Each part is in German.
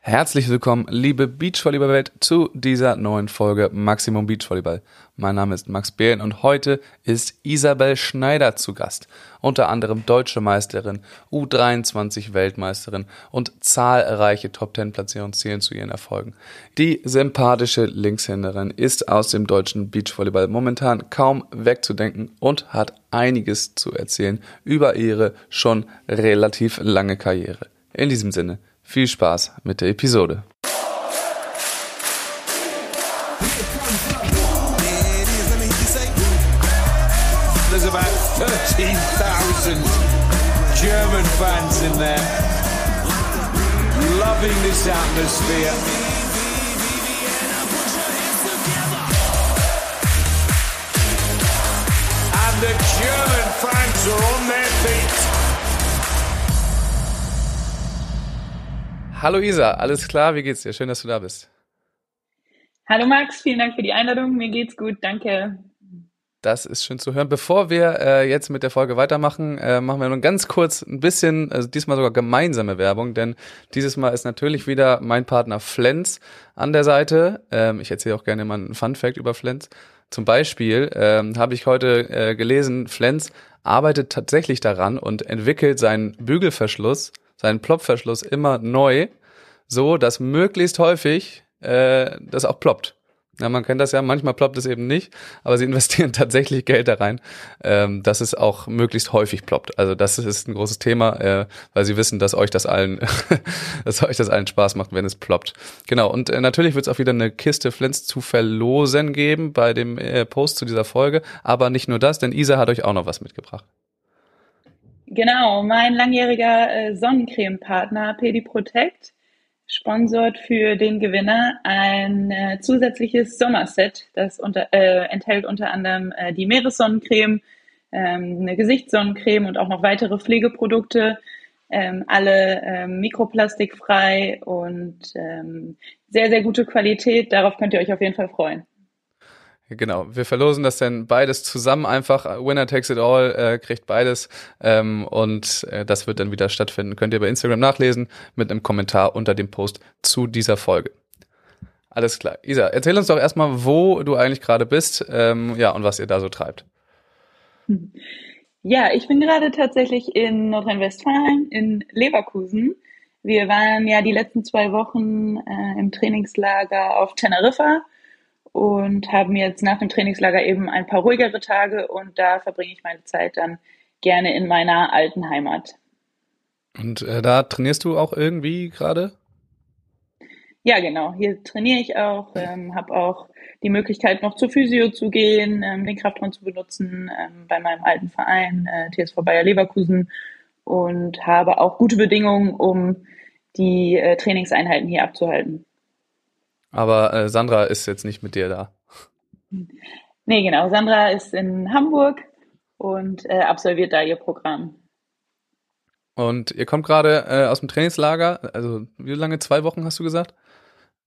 Herzlich willkommen, liebe Beachvolleyball-Welt, zu dieser neuen Folge Maximum Beachvolleyball. Mein Name ist Max Behlen und heute ist Isabel Schneider zu Gast. Unter anderem deutsche Meisterin, U23-Weltmeisterin und zahlreiche Top-10-Platzierungen zählen zu ihren Erfolgen. Die sympathische Linkshänderin ist aus dem deutschen Beachvolleyball momentan kaum wegzudenken und hat einiges zu erzählen über ihre schon relativ lange Karriere. In diesem Sinne, viel Spaß mit der Episode. There's about 13,000 German fans in there, loving this atmosphere. And the German fans are on Hallo Isa, alles klar? Wie geht's dir? Schön, dass du da bist. Hallo Max, vielen Dank für die Einladung. Mir geht's gut, danke. Das ist schön zu hören. Bevor wir äh, jetzt mit der Folge weitermachen, äh, machen wir nur ganz kurz ein bisschen, also diesmal sogar gemeinsame Werbung, denn dieses Mal ist natürlich wieder mein Partner Flens an der Seite. Ähm, ich erzähle auch gerne mal einen Fun Fact über Flens. Zum Beispiel ähm, habe ich heute äh, gelesen, Flens arbeitet tatsächlich daran und entwickelt seinen Bügelverschluss, seinen Plopverschluss immer neu, so dass möglichst häufig äh, das auch ploppt. Ja, man kennt das ja, manchmal ploppt es eben nicht, aber sie investieren tatsächlich Geld da rein, ähm, dass es auch möglichst häufig ploppt. Also das ist ein großes Thema, äh, weil sie wissen, dass euch das allen, dass euch das allen Spaß macht, wenn es ploppt. Genau, und äh, natürlich wird es auch wieder eine Kiste Flens zu verlosen geben bei dem äh, Post zu dieser Folge, aber nicht nur das, denn Isa hat euch auch noch was mitgebracht. Genau, mein langjähriger äh, Sonnencreme-Partner Pedi Protect sponsort für den Gewinner ein äh, zusätzliches Sommerset. Das unter, äh, enthält unter anderem äh, die Meeressonnencreme, ähm, eine Gesichtssonnencreme und auch noch weitere Pflegeprodukte. Ähm, alle ähm, mikroplastikfrei und ähm, sehr, sehr gute Qualität. Darauf könnt ihr euch auf jeden Fall freuen. Genau, wir verlosen das dann beides zusammen einfach. Winner takes it all, äh, kriegt beides ähm, und äh, das wird dann wieder stattfinden. Könnt ihr bei Instagram nachlesen mit einem Kommentar unter dem Post zu dieser Folge. Alles klar. Isa, erzähl uns doch erstmal, wo du eigentlich gerade bist ähm, ja, und was ihr da so treibt. Ja, ich bin gerade tatsächlich in Nordrhein-Westfalen, in Leverkusen. Wir waren ja die letzten zwei Wochen äh, im Trainingslager auf Teneriffa und haben jetzt nach dem Trainingslager eben ein paar ruhigere Tage und da verbringe ich meine Zeit dann gerne in meiner alten Heimat. Und äh, da trainierst du auch irgendwie gerade? Ja, genau. Hier trainiere ich auch, ähm, habe auch die Möglichkeit, noch zur Physio zu gehen, ähm, den Kraftraum zu benutzen ähm, bei meinem alten Verein äh, TSV Bayer Leverkusen und habe auch gute Bedingungen, um die äh, Trainingseinheiten hier abzuhalten. Aber äh, Sandra ist jetzt nicht mit dir da. Nee, genau. Sandra ist in Hamburg und äh, absolviert da ihr Programm. Und ihr kommt gerade äh, aus dem Trainingslager, also wie lange? Zwei Wochen hast du gesagt?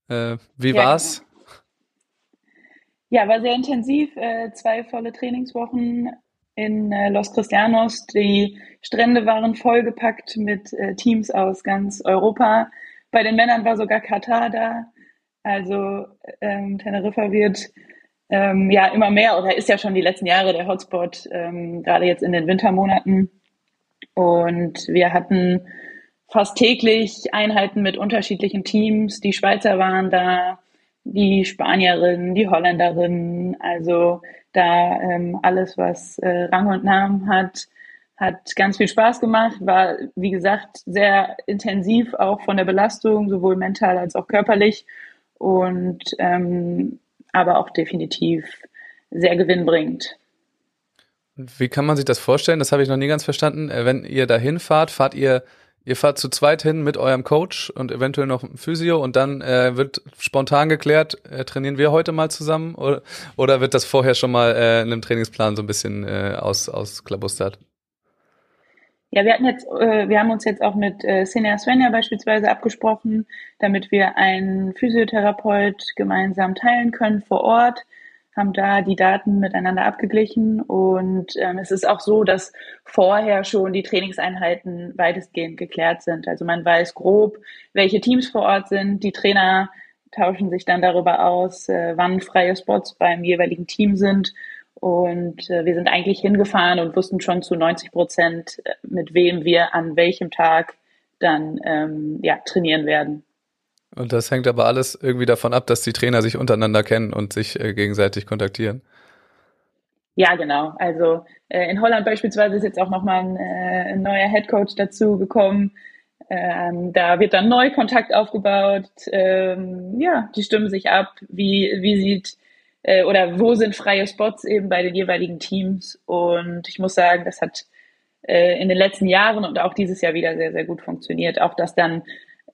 Äh, wie Ja, war's? genau. Ja, war sehr intensiv. Äh, zwei volle Trainingswochen in äh, Los Cristianos. Die Strände waren vollgepackt mit Teams aus ganz Europa. Bei den Männern war sogar Katar da. Also ähm, Teneriffa wird ähm, ja immer mehr oder ist ja schon die letzten Jahre der Hotspot, ähm, gerade jetzt in den Wintermonaten. Und wir hatten fast täglich Einheiten mit unterschiedlichen Teams. Die Schweizer waren da, die Spanierinnen, die Holländerinnen, also da ähm, alles, was äh, Rang und Namen hat, hat ganz viel Spaß gemacht, war, wie gesagt, sehr intensiv auch von der Belastung, sowohl mental als auch körperlich und ähm, aber auch definitiv sehr gewinnbringend. Wie kann man sich das vorstellen? Das habe ich noch nie ganz verstanden. Äh, Wenn ihr dahin fahrt, fahrt ihr, ihr fahrt zu zweit hin mit eurem Coach und eventuell noch einem Physio und dann äh, wird spontan geklärt, äh, trainieren wir heute mal zusammen oder, oder wird das vorher schon mal äh, in einem Trainingsplan so ein bisschen äh, aus, ausklabustert? Ja, wir hatten jetzt, äh, wir haben uns jetzt auch mit äh, Senia Svenja beispielsweise abgesprochen, damit wir einen Physiotherapeut gemeinsam teilen können vor Ort. haben da die Daten miteinander abgeglichen und ähm, es ist auch so, dass vorher schon die Trainingseinheiten weitestgehend geklärt sind. Also man weiß grob, welche Teams vor Ort sind. Die Trainer tauschen sich dann darüber aus, äh, wann freie Spots beim jeweiligen Team sind. Und äh, wir sind eigentlich hingefahren und wussten schon zu 90 Prozent, äh, mit wem wir an welchem Tag dann ähm, ja, trainieren werden. Und das hängt aber alles irgendwie davon ab, dass die Trainer sich untereinander kennen und sich äh, gegenseitig kontaktieren. Ja, genau. Also äh, in Holland beispielsweise ist jetzt auch nochmal ein, äh, ein neuer Headcoach dazu gekommen. Ähm, da wird dann neu Kontakt aufgebaut. Ähm, ja, die stimmen sich ab. Wie, wie sieht äh, oder wo sind freie Spots eben bei den jeweiligen Teams? Und ich muss sagen, das hat äh, in den letzten Jahren und auch dieses Jahr wieder sehr, sehr gut funktioniert. Auch dass dann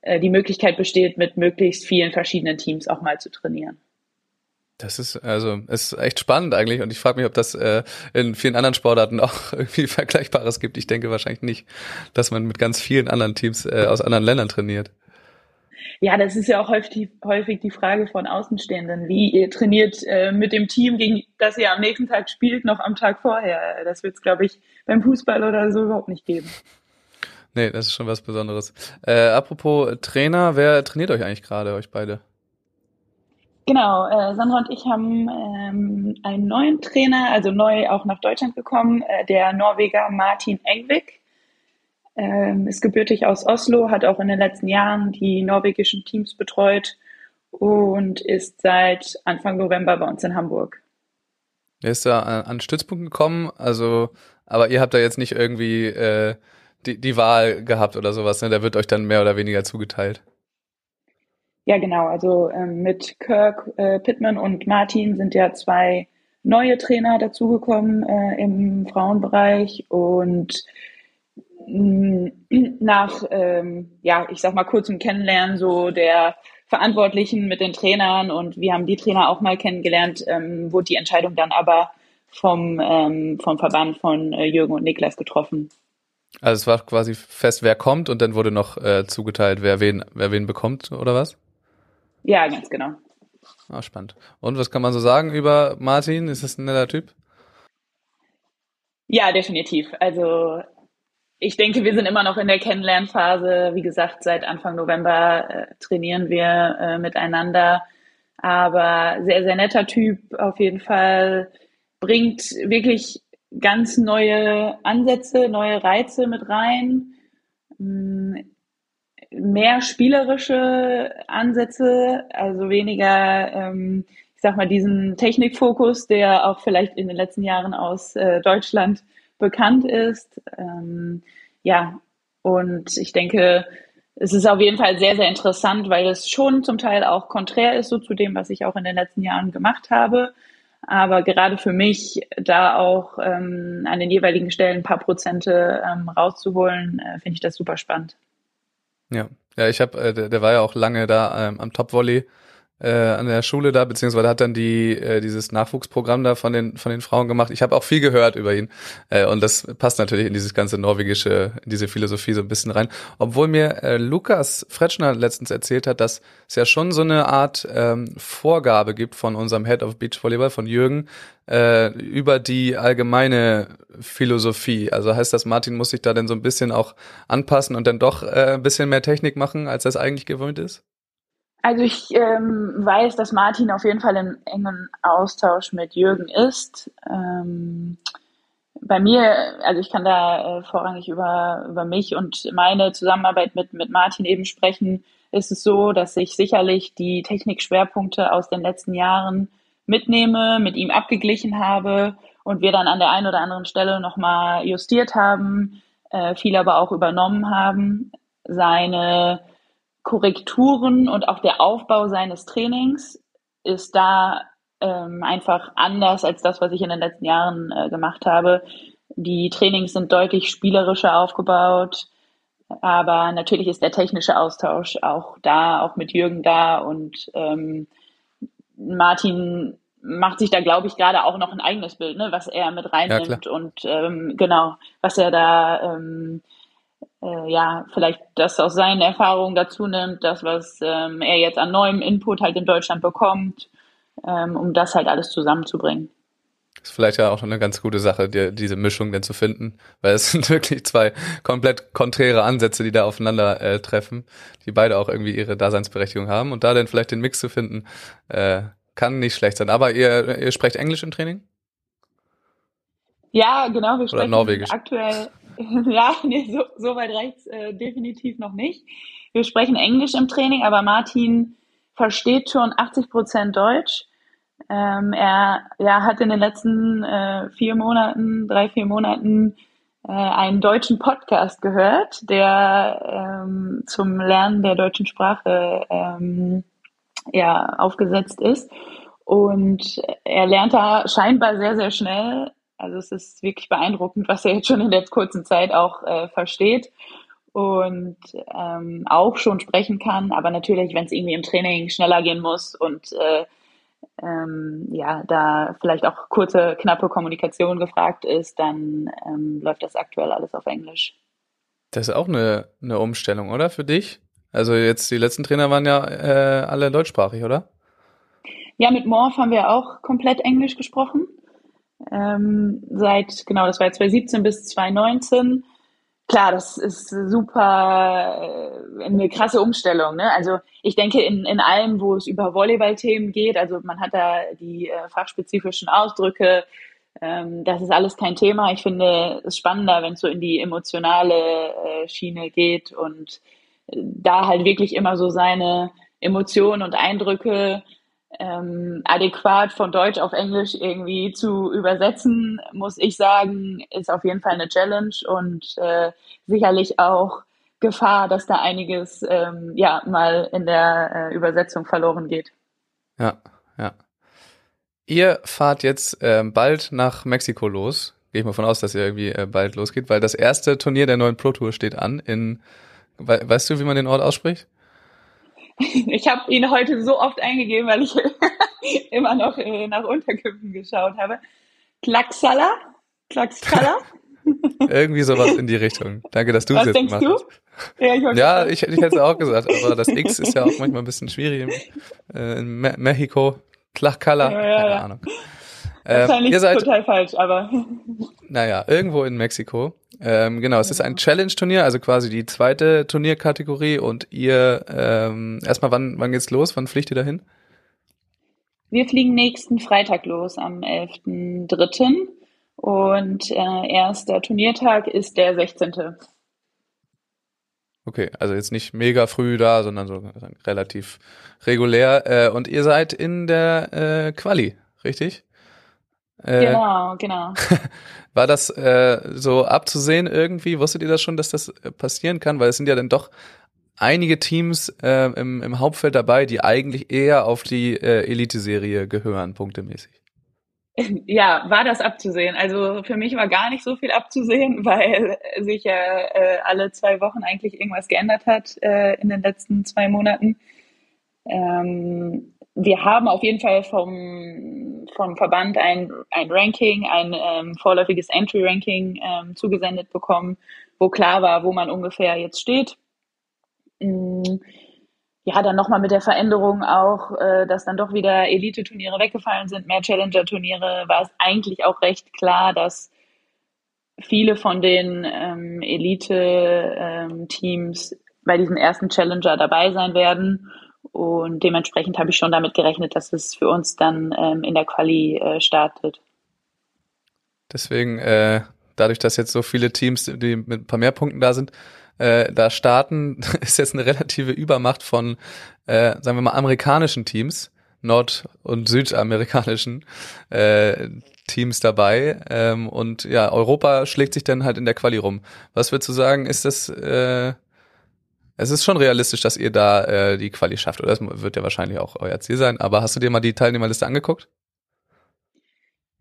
äh, die Möglichkeit besteht, mit möglichst vielen verschiedenen Teams auch mal zu trainieren. Das ist also ist echt spannend eigentlich und ich frage mich, ob das äh, in vielen anderen Sportarten auch irgendwie Vergleichbares gibt. Ich denke wahrscheinlich nicht, dass man mit ganz vielen anderen Teams äh, aus anderen Ländern trainiert. Ja, das ist ja auch häufig, häufig die Frage von Außenstehenden. Wie ihr trainiert äh, mit dem Team, gegen das ihr am nächsten Tag spielt, noch am Tag vorher. Das wird es, glaube ich, beim Fußball oder so überhaupt nicht geben. Nee, das ist schon was Besonderes. Äh, apropos Trainer, wer trainiert euch eigentlich gerade, euch beide? Genau, äh, Sandra und ich haben ähm, einen neuen Trainer, also neu auch nach Deutschland gekommen, äh, der Norweger Martin Engvik. Ähm, ist gebürtig aus Oslo, hat auch in den letzten Jahren die norwegischen Teams betreut und ist seit Anfang November bei uns in Hamburg. Er ist da an, an Stützpunkt gekommen, also, aber ihr habt da jetzt nicht irgendwie äh, die, die Wahl gehabt oder sowas, ne? Der wird euch dann mehr oder weniger zugeteilt. Ja, genau. Also ähm, mit Kirk äh, Pittman und Martin sind ja zwei neue Trainer dazugekommen äh, im Frauenbereich und nach, ähm, ja, ich sag mal kurzem Kennenlernen so der Verantwortlichen mit den Trainern und wir haben die Trainer auch mal kennengelernt, ähm, wurde die Entscheidung dann aber vom, ähm, vom Verband von äh, Jürgen und Niklas getroffen. Also es war quasi fest, wer kommt und dann wurde noch äh, zugeteilt, wer wen, wer wen bekommt oder was? Ja, ganz genau. Ah, spannend. Und was kann man so sagen über Martin? Ist das ein netter Typ? Ja, definitiv. Also ich denke, wir sind immer noch in der Kennenlernphase. Wie gesagt, seit Anfang November äh, trainieren wir äh, miteinander. Aber sehr, sehr netter Typ auf jeden Fall. Bringt wirklich ganz neue Ansätze, neue Reize mit rein, mm, mehr spielerische Ansätze, also weniger, ähm, ich sag mal, diesen Technikfokus, der auch vielleicht in den letzten Jahren aus äh, Deutschland bekannt ist. Ähm, ja, und ich denke, es ist auf jeden Fall sehr, sehr interessant, weil es schon zum Teil auch konträr ist so zu dem, was ich auch in den letzten Jahren gemacht habe. Aber gerade für mich, da auch ähm, an den jeweiligen Stellen ein paar Prozente ähm, rauszuholen, äh, finde ich das super spannend. Ja, ja, ich habe, äh, der, der war ja auch lange da ähm, am Top Volley äh, an der Schule da, beziehungsweise hat dann die äh, dieses Nachwuchsprogramm da von den von den Frauen gemacht. Ich habe auch viel gehört über ihn äh, und das passt natürlich in dieses ganze norwegische, in diese Philosophie so ein bisschen rein. Obwohl mir äh, Lukas Fretschner letztens erzählt hat, dass es ja schon so eine Art ähm, Vorgabe gibt von unserem Head of Beach Volleyball von Jürgen äh, über die allgemeine Philosophie. Also heißt das, Martin muss sich da dann so ein bisschen auch anpassen und dann doch äh, ein bisschen mehr Technik machen, als das eigentlich gewöhnt ist? Also ich ähm, weiß, dass Martin auf jeden Fall in engen Austausch mit Jürgen ist. Ähm, bei mir, also ich kann da äh, vorrangig über, über mich und meine Zusammenarbeit mit, mit Martin eben sprechen, ist es so, dass ich sicherlich die Technikschwerpunkte aus den letzten Jahren mitnehme, mit ihm abgeglichen habe und wir dann an der einen oder anderen Stelle nochmal justiert haben, äh, viel aber auch übernommen haben. Seine Korrekturen und auch der Aufbau seines Trainings ist da ähm, einfach anders als das, was ich in den letzten Jahren äh, gemacht habe. Die Trainings sind deutlich spielerischer aufgebaut, aber natürlich ist der technische Austausch auch da, auch mit Jürgen da und ähm, Martin macht sich da, glaube ich, gerade auch noch ein eigenes Bild, ne, was er mit reinnimmt ja, und ähm, genau, was er da ähm, äh, ja, vielleicht das aus seinen Erfahrungen dazu nimmt, das, was ähm, er jetzt an neuem Input halt in Deutschland bekommt. ähm, um das halt alles zusammenzubringen. Ist vielleicht ja auch eine ganz gute Sache, die, diese Mischung denn zu finden, weil es sind wirklich zwei komplett konträre Ansätze, die da aufeinander äh, treffen, die beide auch irgendwie ihre Daseinsberechtigung haben und da dann vielleicht den Mix zu finden, äh, kann nicht schlecht sein. Aber ihr, ihr sprecht Englisch im Training? Ja, genau, wir sprechen Oder Norwegisch. aktuell, ja, nee, so, so weit reicht's äh, definitiv noch nicht. Wir sprechen Englisch im Training, aber Martin versteht schon 80 Prozent Deutsch. Ähm, er ja, hat in den letzten äh, vier Monaten, drei, vier Monaten äh, einen deutschen Podcast gehört, der ähm, zum Lernen der deutschen Sprache ähm, ja, aufgesetzt ist. Und er lernt da scheinbar sehr, sehr schnell. Also es ist wirklich beeindruckend, was er jetzt schon in der kurzen Zeit auch äh, versteht und ähm, auch schon sprechen kann. Aber natürlich, wenn es irgendwie im Training schneller gehen muss und äh, ähm, ja, da vielleicht auch kurze, knappe Kommunikation gefragt ist, dann ähm, läuft das aktuell alles auf Englisch. Das ist auch eine, eine Umstellung, oder? Für dich? Also jetzt die letzten Trainer waren ja äh, alle deutschsprachig, oder? Ja, mit Morph haben wir auch komplett Englisch gesprochen. Ähm, seit, genau, das war 2017 bis 2019. Klar, das ist super äh, eine krasse Umstellung. Ne? Also ich denke, in, in allem, wo es über Volleyball-Themen geht, also man hat da die äh, fachspezifischen Ausdrücke, ähm, das ist alles kein Thema. Ich finde es spannender, wenn es so in die emotionale äh, Schiene geht und äh, da halt wirklich immer so seine Emotionen und Eindrücke ähm, adäquat von Deutsch auf Englisch irgendwie zu übersetzen, muss ich sagen, ist auf jeden Fall eine Challenge und äh, sicherlich auch Gefahr, dass da einiges ähm, ja mal in der äh, Übersetzung verloren geht. Ja, ja. Ihr fahrt jetzt äh, bald nach Mexiko los. Gehe ich mal von aus, dass ihr irgendwie äh, bald losgeht, weil das erste Turnier der neuen Pro Tour steht an in, we weißt du, wie man den Ort ausspricht? Ich habe ihn heute so oft eingegeben, weil ich immer noch äh, nach Unterkünften geschaut habe. Klaxala? Klaxala? Irgendwie sowas in die Richtung. Danke, dass du es jetzt denkst gemacht du? Ja, ich, ja ich, ich hätte es auch gesagt, aber das X ist ja auch manchmal ein bisschen schwierig. Äh, in Me Mexiko, Tlaxcala, ja, ja, keine. Ahnung. Wahrscheinlich ähm, seid, total falsch, aber. Naja, irgendwo in Mexiko. Ähm, genau, es ist ein Challenge-Turnier, also quasi die zweite Turnierkategorie und ihr ähm, erstmal, wann, wann geht's los? Wann fliegt ihr dahin? Wir fliegen nächsten Freitag los, am 11.3. Und äh, erster Turniertag ist der 16. Okay, also jetzt nicht mega früh da, sondern so relativ regulär. Äh, und ihr seid in der äh, Quali, richtig? Äh, genau, genau. War das äh, so abzusehen irgendwie? Wusstet ihr das schon, dass das äh, passieren kann? Weil es sind ja dann doch einige Teams äh, im, im Hauptfeld dabei, die eigentlich eher auf die äh, Elite-Serie gehören, punktemäßig. Ja, war das abzusehen. Also für mich war gar nicht so viel abzusehen, weil sich ja äh, alle zwei Wochen eigentlich irgendwas geändert hat äh, in den letzten zwei Monaten. Ähm, wir haben auf jeden Fall vom, vom Verband ein, ein Ranking, ein ähm, vorläufiges Entry-Ranking ähm, zugesendet bekommen, wo klar war, wo man ungefähr jetzt steht. Mm, ja, dann nochmal mit der Veränderung auch, äh, dass dann doch wieder Elite-Turniere weggefallen sind, mehr Challenger-Turniere, war es eigentlich auch recht klar, dass viele von den ähm, Elite-Teams ähm, bei diesem ersten Challenger dabei sein werden. Und dementsprechend habe ich schon damit gerechnet, dass es für uns dann ähm, in der Quali äh, startet. Deswegen, äh, dadurch, dass jetzt so viele Teams, die mit ein paar mehr Punkten da sind, äh, da starten, ist jetzt eine relative Übermacht von, äh, sagen wir mal, amerikanischen Teams, nord- und südamerikanischen äh, Teams dabei. Ähm, und ja, Europa schlägt sich dann halt in der Quali rum. Was würdest du sagen, ist das äh, es ist schon realistisch, dass ihr da äh, die Quali schafft, oder? Das wird ja wahrscheinlich auch euer Ziel sein. Aber hast du dir mal die Teilnehmerliste angeguckt?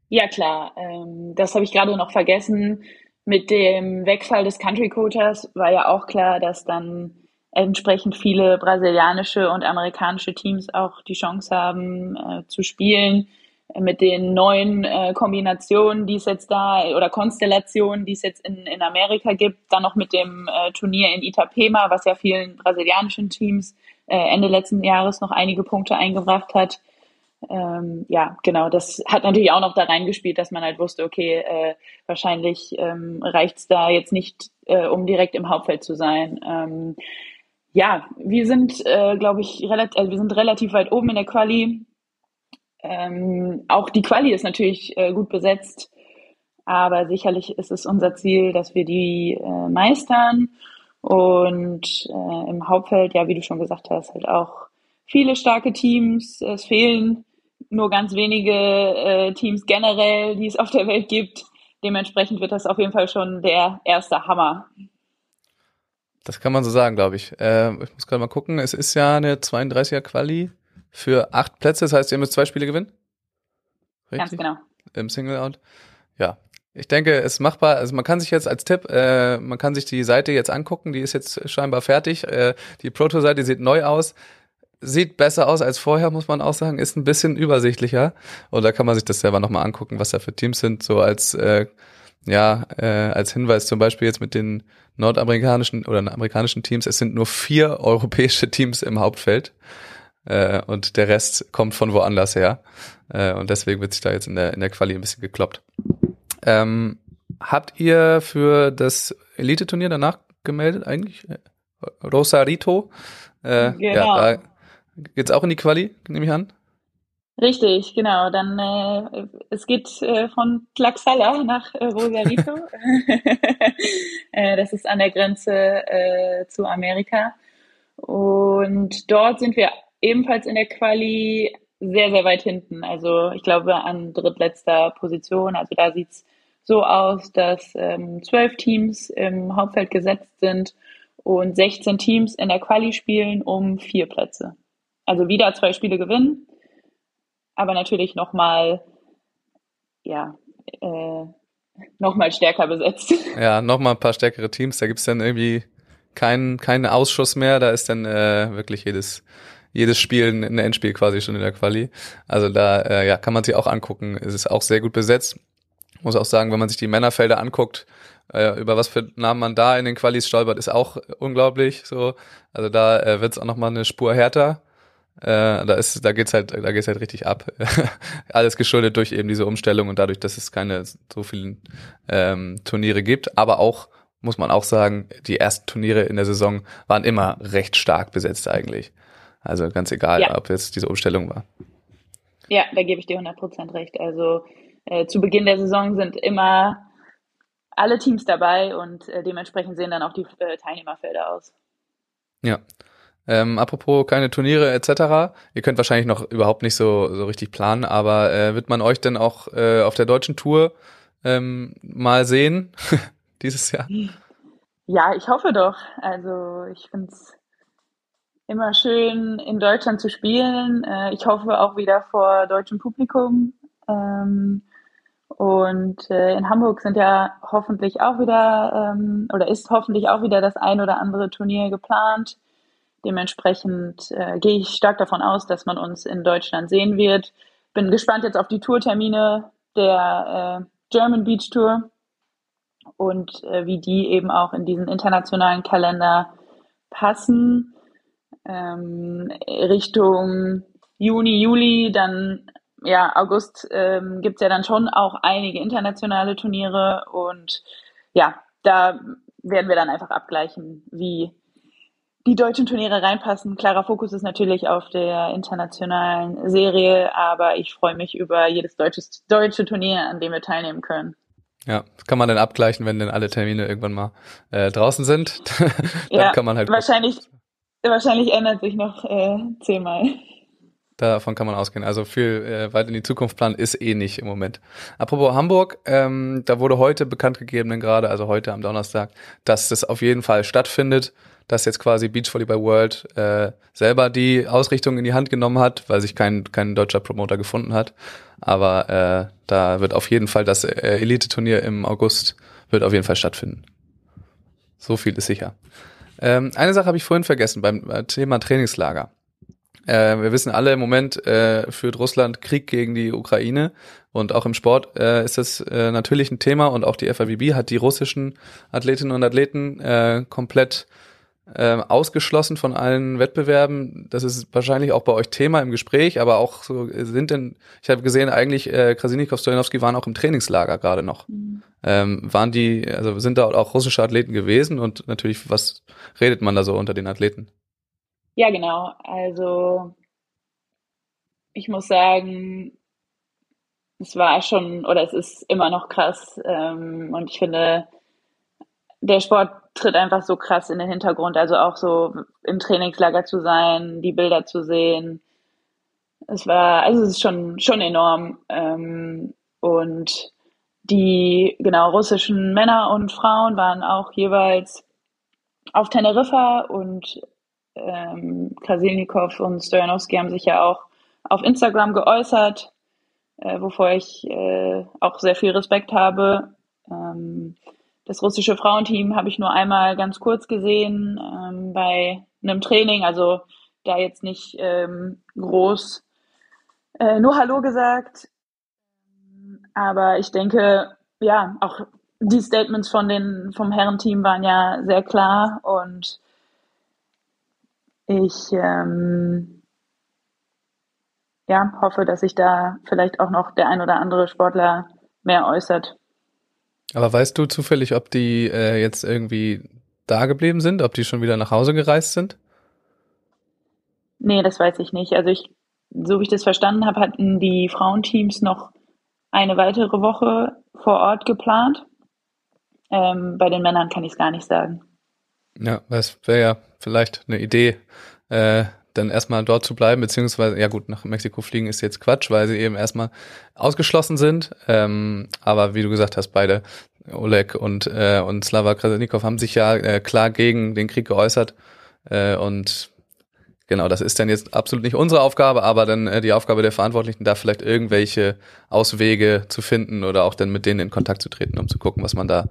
Ja, klar. Ähm, das habe ich gerade noch vergessen. Mit dem Wegfall des Country Coaches war ja auch klar, dass dann entsprechend viele brasilianische und amerikanische Teams auch die Chance haben äh, zu spielen mit den neuen äh, Kombinationen, die es jetzt da oder Konstellationen, die es jetzt in, in Amerika gibt, dann noch mit dem äh, Turnier in Itapema, was ja vielen brasilianischen Teams äh, Ende letzten Jahres noch einige Punkte eingebracht hat. ähm, ja, genau, das hat natürlich auch noch da reingespielt, dass man halt wusste, okay, äh, wahrscheinlich ähm, reicht es da jetzt nicht, äh, um direkt im Hauptfeld zu sein. Ähm, ja, wir sind, äh, glaube ich, relativ, also wir sind relativ weit oben in der Quali. Ähm, auch die Quali ist natürlich äh, gut besetzt, aber sicherlich ist es unser Ziel, dass wir die äh, meistern. Und äh, im Hauptfeld, ja, wie du schon gesagt hast, halt auch viele starke Teams. Es fehlen nur ganz wenige äh, Teams generell, die es auf der Welt gibt. Dementsprechend wird das auf jeden Fall schon der erste Hammer. Das kann man so sagen, glaube ich. Äh, ich muss gerade mal gucken. Es ist ja eine 32er Quali für acht Plätze. Das heißt, ihr müsst zwei Spiele gewinnen? Richtig? Ganz genau. Im Single-Out. Ja. Ich denke, es ist machbar. Also man kann sich jetzt als Tipp, äh, man kann sich die Seite jetzt angucken. Die ist jetzt scheinbar fertig. Äh, die Proto-Seite sieht neu aus sieht besser aus als vorher, muss man auch sagen, ist ein bisschen übersichtlicher. Und da kann man sich das selber nochmal angucken, was da für Teams sind, so als, äh, ja, äh, als Hinweis zum Beispiel jetzt mit den nordamerikanischen oder amerikanischen Teams, es sind nur vier europäische Teams im Hauptfeld. Äh, und der Rest kommt von woanders her. Äh, und deswegen wird sich da jetzt in der, in der Quali ein bisschen gekloppt. Ähm, habt ihr für das Elite-Turnier danach gemeldet eigentlich? Rosarito? Äh, genau. Ja, da Geht's auch in die Quali, nehme ich an? Richtig, genau. Dann äh, es geht äh, von Tlaxcala nach äh, Rosarito. äh, das ist an der Grenze äh, zu Amerika. Und dort sind wir ebenfalls in der Quali sehr, sehr weit hinten. Also ich glaube an drittletzter Position. Also da sieht's so aus, dass ähm, zwölf Teams im Hauptfeld gesetzt sind und 16 Teams in der Quali spielen um vier Plätze. Also wieder zwei Spiele gewinnen, aber natürlich nochmal, ja, äh, nochmal stärker besetzt. Ja, nochmal ein paar stärkere Teams. Da gibt's dann irgendwie keinen keinen Ausschuss mehr. Da ist dann äh, wirklich jedes jedes Spiel ein Endspiel quasi schon in der Quali. Also da äh, ja, kann man sich auch angucken. Es ist auch sehr gut besetzt. Muss auch sagen, wenn man sich die Männerfelder anguckt, äh, über was für Namen man da in den Qualis stolpert, ist auch unglaublich. So, also da äh, wird's auch noch mal eine Spur härter. Äh, da ist, da geht's halt, da geht's halt richtig ab. Alles geschuldet durch eben diese Umstellung und dadurch, dass es keine so vielen ähm, Turniere gibt. Aber auch, muss man auch sagen, die ersten Turniere in der Saison waren immer recht stark besetzt eigentlich. Also ganz egal, ja. ob jetzt diese Umstellung war. Ja, da gebe ich dir 100% recht. Also äh, zu Beginn der Saison sind immer alle Teams dabei und äh, dementsprechend sehen dann auch die äh, Teilnehmerfelder aus. Ja, ähm, apropos keine Turniere etc. Ihr könnt wahrscheinlich noch überhaupt nicht so, so richtig planen, aber äh, wird man euch denn auch äh, auf der deutschen Tour ähm, mal sehen dieses Jahr? Ja, ich hoffe doch. Also ich finde es immer schön, in Deutschland zu spielen. Äh, ich hoffe auch wieder vor deutschem Publikum. Ähm, und äh, in Hamburg sind ja hoffentlich auch wieder, ähm, oder ist hoffentlich auch wieder das ein oder andere Turnier geplant. Dementsprechend äh, gehe ich stark davon aus, dass man uns in Deutschland sehen wird. Bin gespannt jetzt auf die Tourtermine der äh, German Beach Tour und äh, wie die eben auch in diesen internationalen Kalender passen. Ähm, Richtung Juni, Juli, dann ja, August ähm, gibt es ja dann schon auch einige internationale Turniere und ja, da werden wir dann einfach abgleichen, wie die deutschen Turniere reinpassen. Klarer Fokus ist natürlich auf der internationalen Serie, aber ich freue mich über jedes deutsches, deutsche Turnier, an dem wir teilnehmen können. Ja, kann man dann abgleichen, wenn denn alle Termine irgendwann mal äh, draußen sind. dann ja, kann man halt wahrscheinlich, wahrscheinlich ändert sich noch äh, zehnmal. Davon kann man ausgehen. Also viel äh, weit in die Zukunft planen ist eh nicht im Moment. Apropos Hamburg, ähm, da wurde heute bekannt gegeben, denn gerade, also heute am Donnerstag, dass das auf jeden Fall stattfindet dass jetzt quasi Beachvolleyball World äh, selber die Ausrichtung in die Hand genommen hat, weil sich kein, kein deutscher Promoter gefunden hat. Aber äh, da wird auf jeden Fall das äh, Elite-Turnier im August wird auf jeden Fall stattfinden. So viel ist sicher. Ähm, eine Sache habe ich vorhin vergessen beim äh, Thema Trainingslager. Äh, wir wissen alle, im Moment äh, führt Russland Krieg gegen die Ukraine und auch im Sport äh, ist das äh, natürlich ein Thema und auch die FIVB hat die russischen Athletinnen und Athleten äh, komplett ähm, ausgeschlossen von allen Wettbewerben. Das ist wahrscheinlich auch bei euch Thema im Gespräch, aber auch so sind denn, ich habe gesehen, eigentlich äh, Krasinnikov, Stojanowski waren auch im Trainingslager gerade noch. Mhm. Ähm, waren die, also sind da auch russische Athleten gewesen und natürlich, was redet man da so unter den Athleten? Ja, genau. Also ich muss sagen, es war schon oder es ist immer noch krass ähm, und ich finde, der Sport tritt einfach so krass in den Hintergrund. Also auch so im Trainingslager zu sein, die Bilder zu sehen. Es war, also es ist schon, schon enorm. Ähm, und die, genau, russischen Männer und Frauen waren auch jeweils auf Teneriffa und ähm, Krasilnikov und Stojanowski haben sich ja auch auf Instagram geäußert, äh, wovor ich äh, auch sehr viel Respekt habe. Ähm, das russische Frauenteam habe ich nur einmal ganz kurz gesehen ähm, bei einem Training, also da jetzt nicht ähm, groß äh, nur Hallo gesagt. Aber ich denke, ja, auch die Statements von den, vom Herrenteam waren ja sehr klar und ich ähm, ja, hoffe, dass sich da vielleicht auch noch der ein oder andere Sportler mehr äußert. Aber weißt du zufällig, ob die äh, jetzt irgendwie da geblieben sind, ob die schon wieder nach Hause gereist sind? Nee, das weiß ich nicht. Also ich, so wie ich das verstanden habe, hatten die Frauenteams noch eine weitere Woche vor Ort geplant. Ähm, bei den Männern kann ich es gar nicht sagen. Ja, das wäre ja vielleicht eine Idee, äh, dann erstmal dort zu bleiben, beziehungsweise, ja gut, nach Mexiko fliegen ist jetzt Quatsch, weil sie eben erstmal ausgeschlossen sind. Ähm, aber wie du gesagt hast, beide, Oleg und, äh, und Slava Krasilnikov, haben sich ja äh, klar gegen den Krieg geäußert. Äh, und genau, das ist dann jetzt absolut nicht unsere Aufgabe, aber dann äh, die Aufgabe der Verantwortlichen, da vielleicht irgendwelche Auswege zu finden oder auch dann mit denen in Kontakt zu treten, um zu gucken, was man da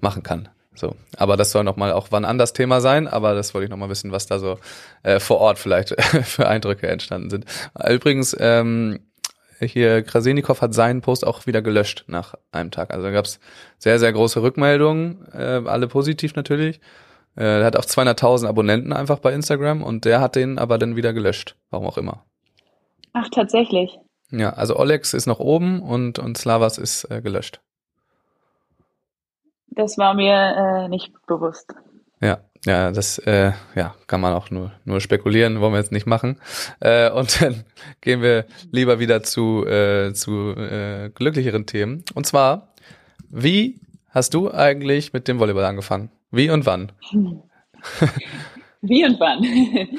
machen kann. So, aber das soll nochmal auch wann anders Thema sein, aber das wollte ich nochmal wissen, was da so äh, vor Ort vielleicht für Eindrücke entstanden sind. Übrigens, ähm, hier Krasenikow hat seinen Post auch wieder gelöscht nach einem Tag. Also da gab es sehr, sehr große Rückmeldungen, äh, alle positiv natürlich. Äh, er hat auch 200.000 Abonnenten einfach bei Instagram und der hat den aber dann wieder gelöscht, warum auch immer. Ach, tatsächlich. Ja, also Olex ist noch oben und, und Slavas ist äh, gelöscht. Das war mir äh, nicht bewusst. Ja, ja, das äh, ja, kann man auch nur, nur spekulieren, wollen wir jetzt nicht machen. Äh, und dann gehen wir lieber wieder zu, äh, zu äh, glücklicheren Themen. Und zwar, wie hast du eigentlich mit dem Volleyball angefangen? Wie und wann? wie und wann?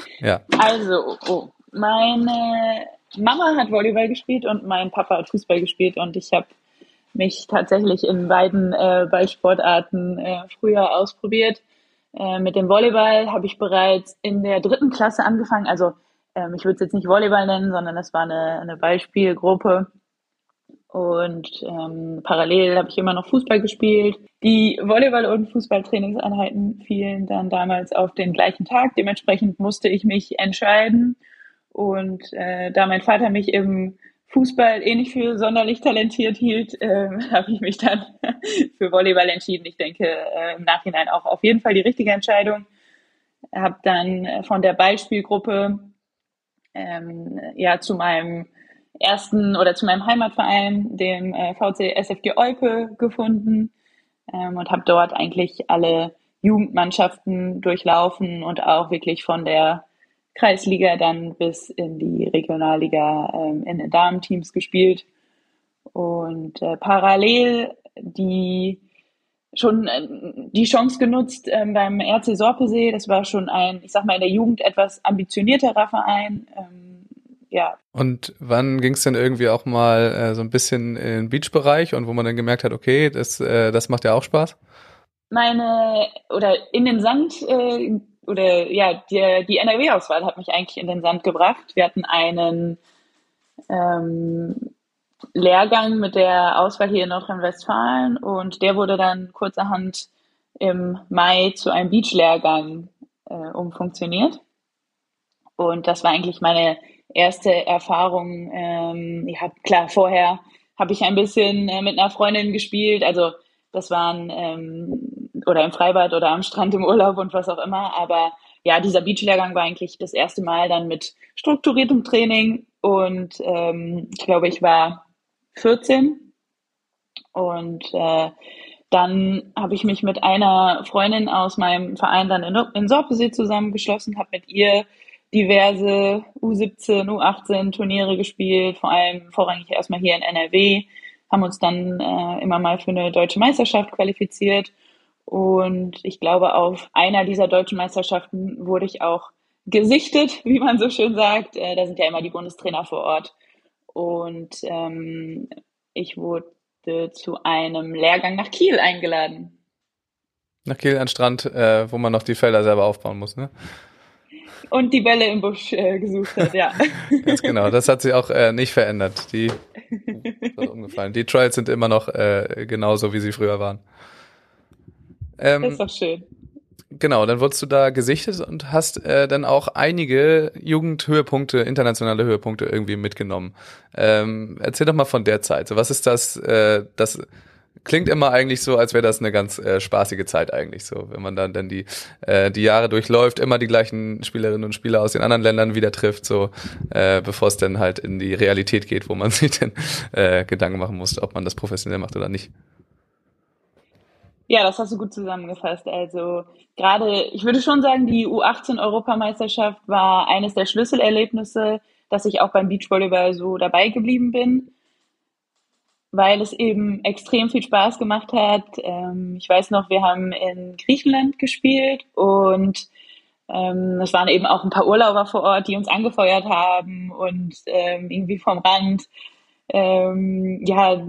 ja. Also, oh, meine Mama hat Volleyball gespielt und mein Papa hat Fußball gespielt und ich habe mich tatsächlich in beiden äh, Ballsportarten äh, früher ausprobiert. Äh, mit dem Volleyball habe ich bereits in der dritten Klasse angefangen. Also ähm, ich würde es jetzt nicht Volleyball nennen, sondern das war eine, eine Ballspielgruppe. Und ähm, parallel habe ich immer noch Fußball gespielt. Die Volleyball- und Fußballtrainingseinheiten fielen dann damals auf den gleichen Tag. Dementsprechend musste ich mich entscheiden. Und äh, da mein Vater mich im Fußball eh nicht für sonderlich talentiert hielt, äh, habe ich mich dann für Volleyball entschieden. Ich denke äh, im Nachhinein auch auf jeden Fall die richtige Entscheidung. Habe dann von der Ballspielgruppe ähm, ja zu meinem ersten oder zu meinem Heimatverein, dem äh, VC SFG Eupe, gefunden ähm, und habe dort eigentlich alle Jugendmannschaften durchlaufen und auch wirklich von der Kreisliga dann bis in die Regionalliga ähm, in den Damenteams gespielt und äh, parallel die schon äh, die Chance genutzt ähm, beim RC Sorpesee. Das war schon ein, ich sag mal, in der Jugend etwas ambitionierterer Verein. Ähm, ja. Und wann ging es denn irgendwie auch mal äh, so ein bisschen in den Beachbereich und wo man dann gemerkt hat, okay, das, äh, das macht ja auch Spaß? Meine, oder in den Sand äh, oder ja, die, die NRW-Auswahl hat mich eigentlich in den Sand gebracht. Wir hatten einen ähm, Lehrgang mit der Auswahl hier in Nordrhein-Westfalen und der wurde dann kurzerhand im Mai zu einem Beach-Lehrgang äh, umfunktioniert. Und das war eigentlich meine erste Erfahrung. Ähm, ja, klar, vorher habe ich ein bisschen äh, mit einer Freundin gespielt. Also das waren ähm, oder im Freibad oder am Strand im Urlaub und was auch immer. Aber ja, dieser Beachlehrgang war eigentlich das erste Mal dann mit strukturiertem Training. Und ähm, ich glaube, ich war 14 und äh, dann habe ich mich mit einer Freundin aus meinem Verein dann in, in Sorpesee zusammengeschlossen, habe mit ihr diverse U17, U18 Turniere gespielt, vor allem vorrangig erstmal hier in NRW, haben uns dann äh, immer mal für eine deutsche Meisterschaft qualifiziert und ich glaube, auf einer dieser deutschen Meisterschaften wurde ich auch gesichtet, wie man so schön sagt. Äh, da sind ja immer die Bundestrainer vor Ort. Und ähm, ich wurde zu einem Lehrgang nach Kiel eingeladen. Nach Kiel an Strand, äh, wo man noch die Felder selber aufbauen muss, ne? Und die Bälle im Busch äh, gesucht hat, ja. Ganz genau, das hat sich auch äh, nicht verändert. Die, umgefallen. die Trials sind immer noch äh, genauso, wie sie früher waren. Ähm, ist doch schön. Genau, dann wurdest du da gesichtet und hast äh, dann auch einige Jugendhöhepunkte, internationale Höhepunkte irgendwie mitgenommen. Ähm, erzähl doch mal von der Zeit. So, was ist das? Äh, das klingt immer eigentlich so, als wäre das eine ganz äh, spaßige Zeit eigentlich so, wenn man dann dann die äh, die Jahre durchläuft, immer die gleichen Spielerinnen und Spieler aus den anderen Ländern wieder trifft, so äh, bevor es dann halt in die Realität geht, wo man sich dann äh, Gedanken machen muss, ob man das professionell macht oder nicht. Ja, das hast du gut zusammengefasst. Also gerade, ich würde schon sagen, die U18-Europameisterschaft war eines der Schlüsselerlebnisse, dass ich auch beim Beachvolleyball so dabei geblieben bin, weil es eben extrem viel Spaß gemacht hat. Ähm, ich weiß noch, wir haben in Griechenland gespielt und ähm, es waren eben auch ein paar Urlauber vor Ort, die uns angefeuert haben und ähm, irgendwie vom Rand ja,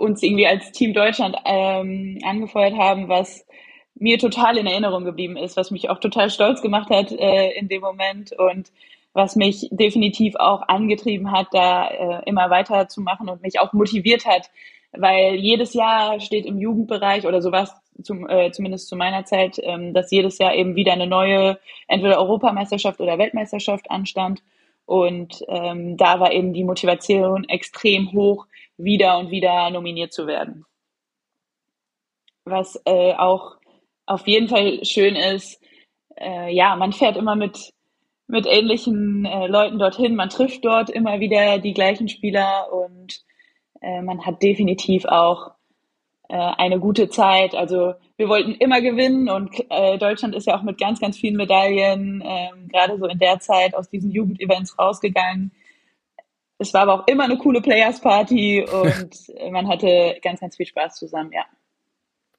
uns irgendwie als Team Deutschland ähm, angefeuert haben, was mir total in Erinnerung geblieben ist, was mich auch total stolz gemacht hat äh, in dem Moment und was mich definitiv auch angetrieben hat, da äh, immer weiterzumachen und mich auch motiviert hat, weil jedes Jahr steht im Jugendbereich oder sowas zum, äh, zumindest zu meiner Zeit, ähm, dass jedes Jahr eben wieder eine neue, entweder Europameisterschaft oder Weltmeisterschaft anstand. Und ähm, da war eben die Motivation extrem hoch, wieder und wieder nominiert zu werden. Was äh, auch auf jeden Fall schön ist, äh, ja, man fährt immer mit, mit ähnlichen äh, Leuten dorthin, man trifft dort immer wieder die gleichen Spieler und äh, man hat definitiv auch äh, eine gute Zeit. Also wir wollten immer gewinnen und äh, Deutschland ist ja auch mit ganz, ganz vielen Medaillen äh, gerade so in der Zeit aus diesen Jugendevents rausgegangen. Es war aber auch immer eine coole Players Party und man hatte ganz, ganz viel Spaß zusammen, ja.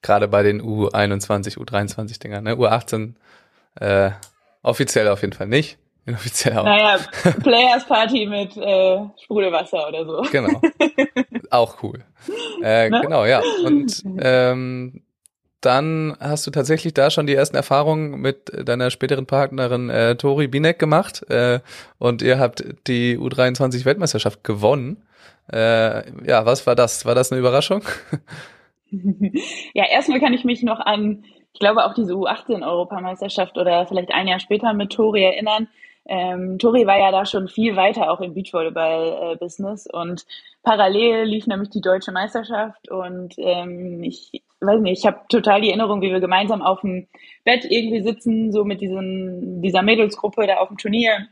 Gerade bei den U21, U23-Dingern, ne? U18 äh, offiziell auf jeden Fall nicht. Inoffiziell auch. Naja, Players Party mit äh, Sprudelwasser oder so. Genau. Auch cool. Äh, ne? Genau, ja. Und ähm, dann hast du tatsächlich da schon die ersten Erfahrungen mit deiner späteren Partnerin äh, Tori Binek gemacht äh, und ihr habt die U23 Weltmeisterschaft gewonnen. Äh, ja, was war das? War das eine Überraschung? ja, erstmal kann ich mich noch an, ich glaube auch diese U18 Europameisterschaft oder vielleicht ein Jahr später mit Tori erinnern. Ähm, Tori war ja da schon viel weiter auch im Beachvolleyball-Business und parallel lief nämlich die deutsche Meisterschaft und ähm, ich weiß nicht, ich habe total die Erinnerung, wie wir gemeinsam auf dem Bett irgendwie sitzen, so mit diesen, dieser Mädelsgruppe da auf dem Turnier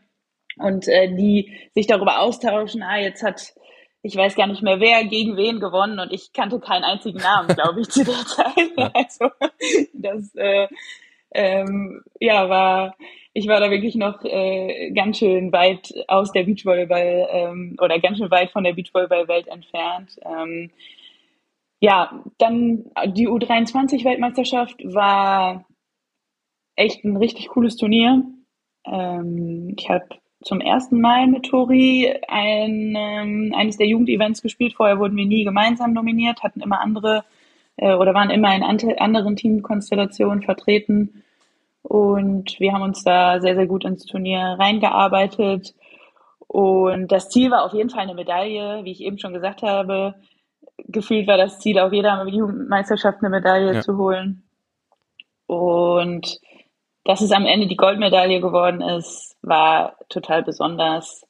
und äh, die sich darüber austauschen, ah, jetzt hat, ich weiß gar nicht mehr wer gegen wen gewonnen und ich kannte keinen einzigen Namen, glaube ich, zu der Zeit. Also das äh, ähm, ja war ich war da wirklich noch äh, ganz schön weit aus der Beachvolleyball ähm, oder ganz schön weit von der Beachvolleyball-Welt entfernt. Ähm, ja, dann die U23-Weltmeisterschaft war echt ein richtig cooles Turnier. Ähm, ich habe zum ersten Mal mit Tori ein, ähm, eines der Jugendevents gespielt. Vorher wurden wir nie gemeinsam nominiert, hatten immer andere äh, oder waren immer in anderen Teamkonstellationen vertreten. Und wir haben uns da sehr, sehr gut ins Turnier reingearbeitet. Und das Ziel war auf jeden Fall eine Medaille, wie ich eben schon gesagt habe. Gefühlt war das Ziel, auf jeder Jugendmeisterschaft eine Medaille ja. zu holen. Und dass es am Ende die Goldmedaille geworden ist, war total besonders.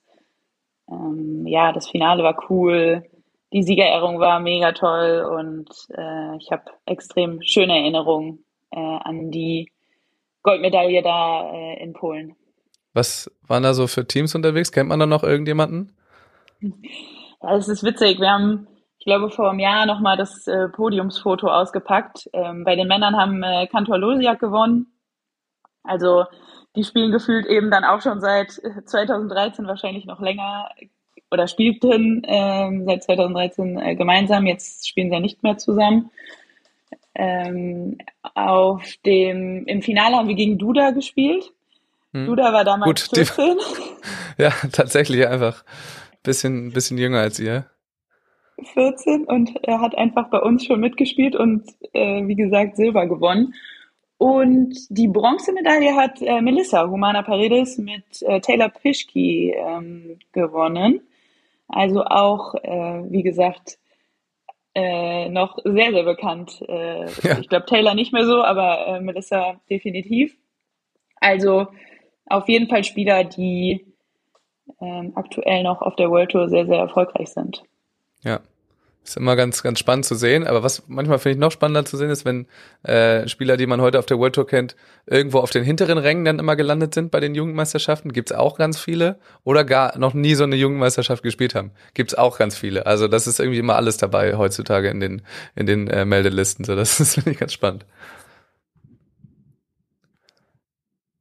Ähm, ja, das Finale war cool. Die Siegerehrung war mega toll und äh, ich habe extrem schöne Erinnerungen äh, an die Goldmedaille da äh, in Polen. Was waren da so für Teams unterwegs? Kennt man da noch irgendjemanden? Ja, es ist witzig. Wir haben, glaube, vor einem Jahr nochmal das äh, Podiumsfoto ausgepackt. Ähm, bei den Männern haben äh, Kantor Losiak gewonnen. Also die spielen gefühlt eben dann auch schon seit 2013 wahrscheinlich noch länger oder spielten ähm, seit 2013 äh, gemeinsam. Jetzt spielen sie ja nicht mehr zusammen. Ähm, auf dem, Im Finale haben wir gegen Duda gespielt. Hm. Duda war damals Gut, 14. Die, ja, tatsächlich einfach bisschen, bisschen jünger als ihr. 14 und er hat einfach bei uns schon mitgespielt und äh, wie gesagt Silber gewonnen. Und die Bronzemedaille hat äh, Melissa Humana Paredes mit äh, Taylor Pischke ähm, gewonnen. Also auch, äh, wie gesagt, äh, noch sehr, sehr bekannt. Ja. Ich glaube, Taylor nicht mehr so, aber Melissa definitiv. Also auf jeden Fall Spieler, die ähm, aktuell noch auf der World Tour sehr, sehr erfolgreich sind. Ja. Ist immer ganz, ganz spannend zu sehen. Aber was manchmal finde ich noch spannender zu sehen ist, wenn äh, Spieler, die man heute auf der World Tour kennt, irgendwo auf den hinteren Rängen dann immer gelandet sind bei den Jugendmeisterschaften. Gibt's auch ganz viele. Oder gar noch nie so eine Jugendmeisterschaft gespielt haben. Gibt's auch ganz viele. Also das ist irgendwie immer alles dabei heutzutage in den, in den äh, Meldelisten. So, das ist finde ich ganz spannend.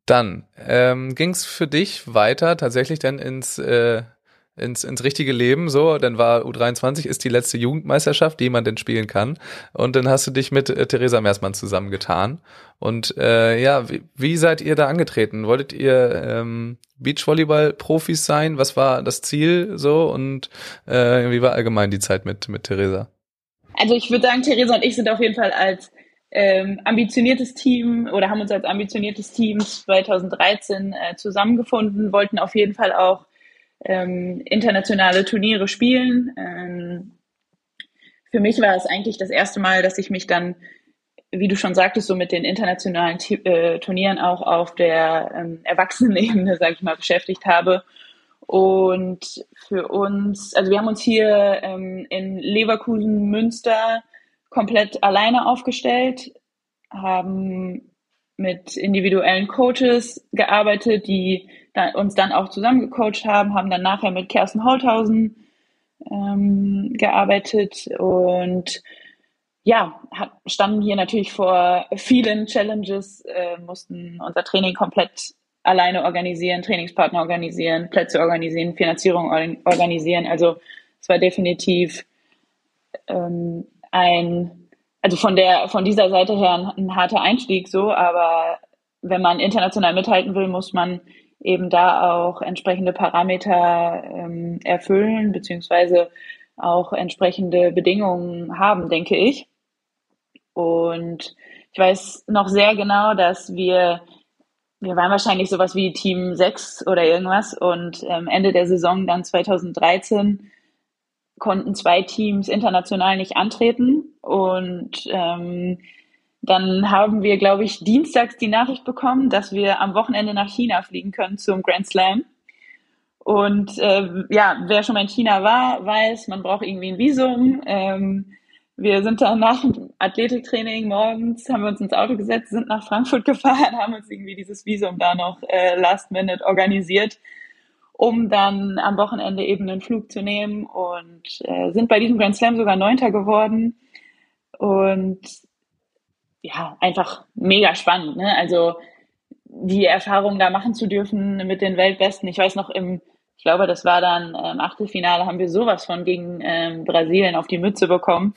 Dann ähm, ging es für dich weiter tatsächlich dann ins äh, ins, ins richtige Leben so, dann war U23 ist die letzte Jugendmeisterschaft, die man denn spielen kann und dann hast du dich mit äh, Theresa Meersmann zusammengetan und äh, ja, wie, wie seid ihr da angetreten? Wolltet ihr ähm, Beachvolleyball-Profis sein? Was war das Ziel so und äh, wie war allgemein die Zeit mit, mit Theresa? Also ich würde sagen, Theresa und ich sind auf jeden Fall als ähm, ambitioniertes Team oder haben uns als ambitioniertes Team 2013 äh, zusammengefunden, wollten auf jeden Fall auch ähm, internationale Turniere spielen. Ähm, für mich war es eigentlich das erste Mal, dass ich mich dann, wie du schon sagtest, so mit den internationalen T äh, Turnieren auch auf der ähm, Erwachsenenebene, sage ich mal, beschäftigt habe. Und für uns, also wir haben uns hier ähm, in Leverkusen, Münster komplett alleine aufgestellt, haben mit individuellen Coaches gearbeitet, die uns dann auch zusammengecoacht haben, haben dann nachher mit Kerstin Holthausen ähm, gearbeitet und ja, hat, standen hier natürlich vor vielen Challenges, äh, mussten unser Training komplett alleine organisieren, Trainingspartner organisieren, Plätze organisieren, Finanzierung organisieren. Also es war definitiv ähm, ein also von der, von dieser Seite her ein, ein harter Einstieg so, aber wenn man international mithalten will, muss man eben da auch entsprechende Parameter ähm, erfüllen, beziehungsweise auch entsprechende Bedingungen haben, denke ich. Und ich weiß noch sehr genau, dass wir, wir waren wahrscheinlich sowas wie Team 6 oder irgendwas und ähm, Ende der Saison dann 2013 konnten zwei Teams international nicht antreten und ähm, dann haben wir, glaube ich, dienstags die Nachricht bekommen, dass wir am Wochenende nach China fliegen können zum Grand Slam. Und äh, ja, wer schon mal in China war, weiß, man braucht irgendwie ein Visum. Ähm, wir sind dann nach dem Athletiktraining morgens, haben wir uns ins Auto gesetzt, sind nach Frankfurt gefahren, haben uns irgendwie dieses Visum da noch äh, last minute organisiert um dann am Wochenende eben einen Flug zu nehmen und äh, sind bei diesem Grand Slam sogar Neunter geworden. Und ja, einfach mega spannend. Ne? Also die Erfahrung da machen zu dürfen mit den Weltbesten. Ich weiß noch im, ich glaube, das war dann im Achtelfinale, haben wir sowas von gegen ähm, Brasilien auf die Mütze bekommen.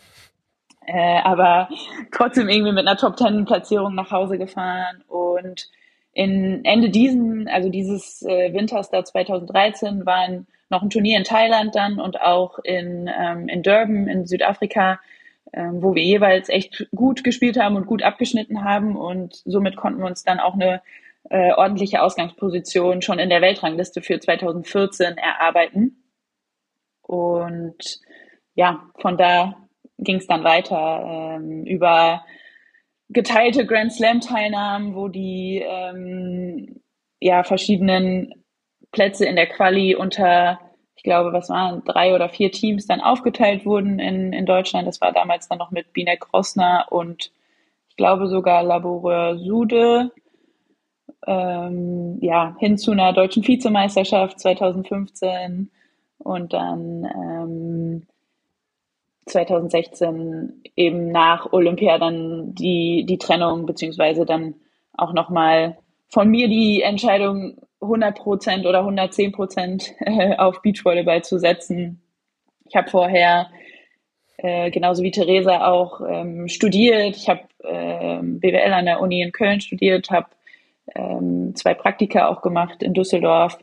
Äh, aber trotzdem irgendwie mit einer Top Ten Platzierung nach Hause gefahren und in Ende diesen, also dieses äh, Winters da 2013 war ein, noch ein Turnier in Thailand dann und auch in, ähm, in Durban in Südafrika, ähm, wo wir jeweils echt gut gespielt haben und gut abgeschnitten haben und somit konnten wir uns dann auch eine äh, ordentliche Ausgangsposition schon in der Weltrangliste für 2014 erarbeiten. Und ja, von da ging es dann weiter ähm, über geteilte Grand Slam-Teilnahmen, wo die ähm, ja verschiedenen Plätze in der Quali unter, ich glaube, was waren drei oder vier Teams dann aufgeteilt wurden in, in Deutschland. Das war damals dann noch mit Binek Rossner und ich glaube sogar Laboureur Sude, ähm, ja, hin zu einer deutschen Vizemeisterschaft 2015 und dann ähm, 2016 eben nach Olympia dann die, die Trennung, beziehungsweise dann auch nochmal von mir die Entscheidung, 100 Prozent oder 110 Prozent äh, auf Beachvolleyball zu setzen. Ich habe vorher äh, genauso wie Theresa auch ähm, studiert. Ich habe ähm, BWL an der Uni in Köln studiert, habe ähm, zwei Praktika auch gemacht in Düsseldorf.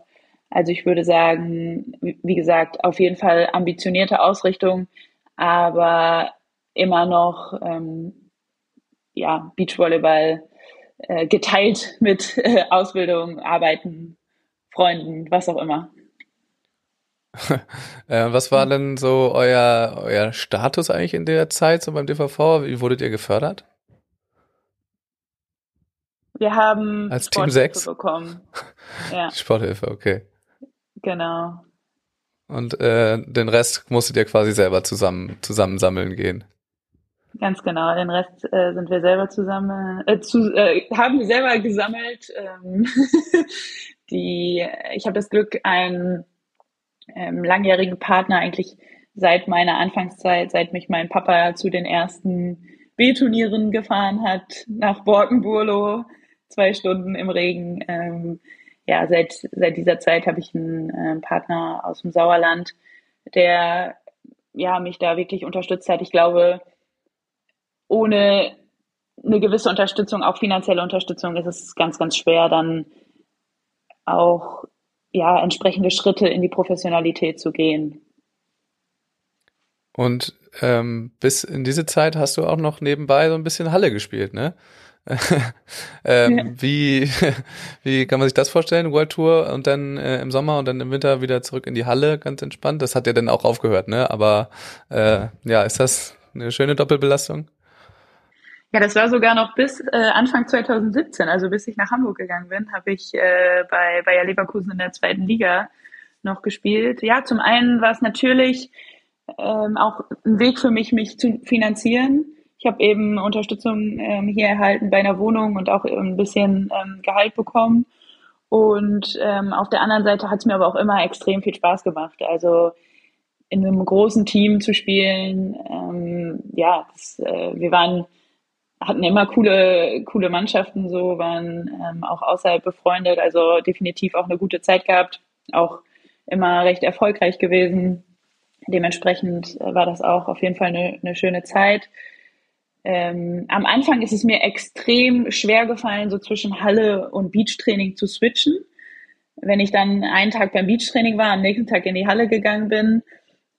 Also ich würde sagen, wie gesagt, auf jeden Fall ambitionierte Ausrichtung, aber immer noch ja, Beachvolleyball äh, geteilt mit äh, Ausbildung, Arbeiten, Freunden, was auch immer. äh, was war denn so euer, euer Status eigentlich in der Zeit so beim DVV? Wie wurdet ihr gefördert? Wir haben Als Team 6 bekommen. Ja. Sporthilfe, okay. Genau. Und äh, den Rest musstet ihr quasi selber zusammen zusammensammeln gehen. Ganz genau. Den Rest äh, sind wir selber zusammen, äh, zu, äh, haben wir selber gesammelt. Ähm, die, ich habe das Glück, einen ähm, langjährigen Partner eigentlich seit meiner Anfangszeit, seit mich mein Papa zu den ersten B-Turnieren gefahren hat, nach Borkenburlo, zwei Stunden im Regen. Ähm, ja, seit, seit dieser Zeit habe ich einen äh, Partner aus dem Sauerland, der ja, mich da wirklich unterstützt hat. Ich glaube, ohne eine gewisse Unterstützung, auch finanzielle Unterstützung, ist es ganz, ganz schwer, dann auch ja, entsprechende Schritte in die Professionalität zu gehen. Und ähm, bis in diese Zeit hast du auch noch nebenbei so ein bisschen Halle gespielt, ne? ähm, ja. Wie wie kann man sich das vorstellen? World Tour und dann äh, im Sommer und dann im Winter wieder zurück in die Halle, ganz entspannt. Das hat ja dann auch aufgehört, ne? Aber äh, ja, ist das eine schöne Doppelbelastung? Ja, das war sogar noch bis äh, Anfang 2017, also bis ich nach Hamburg gegangen bin, habe ich äh, bei Bayer Leverkusen in der zweiten Liga noch gespielt. Ja, zum einen war es natürlich ähm, auch ein Weg für mich, mich zu finanzieren. Ich habe eben Unterstützung ähm, hier erhalten bei einer Wohnung und auch ein bisschen ähm, Gehalt bekommen. Und ähm, auf der anderen Seite hat es mir aber auch immer extrem viel Spaß gemacht. Also in einem großen Team zu spielen, ähm, ja, das, äh, wir waren hatten immer coole, coole Mannschaften, so waren ähm, auch außerhalb befreundet, also definitiv auch eine gute Zeit gehabt, auch immer recht erfolgreich gewesen. Dementsprechend äh, war das auch auf jeden Fall eine, eine schöne Zeit. Ähm, am Anfang ist es mir extrem schwer gefallen, so zwischen Halle und Beachtraining zu switchen. Wenn ich dann einen Tag beim Beachtraining war, am nächsten Tag in die Halle gegangen bin,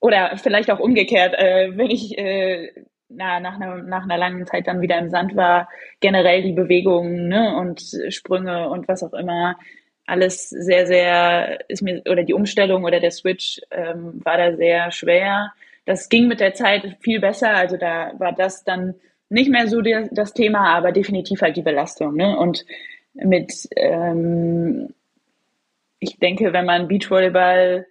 oder vielleicht auch umgekehrt, äh, wenn ich äh, na, nach, einer, nach einer langen Zeit dann wieder im Sand war, generell die Bewegungen ne, und Sprünge und was auch immer, alles sehr, sehr, ist mir, oder die Umstellung oder der Switch ähm, war da sehr schwer. Das ging mit der Zeit viel besser, also da war das dann nicht mehr so der, das Thema, aber definitiv halt die Belastung. Ne? Und mit, ähm, ich denke, wenn man Beachvolleyball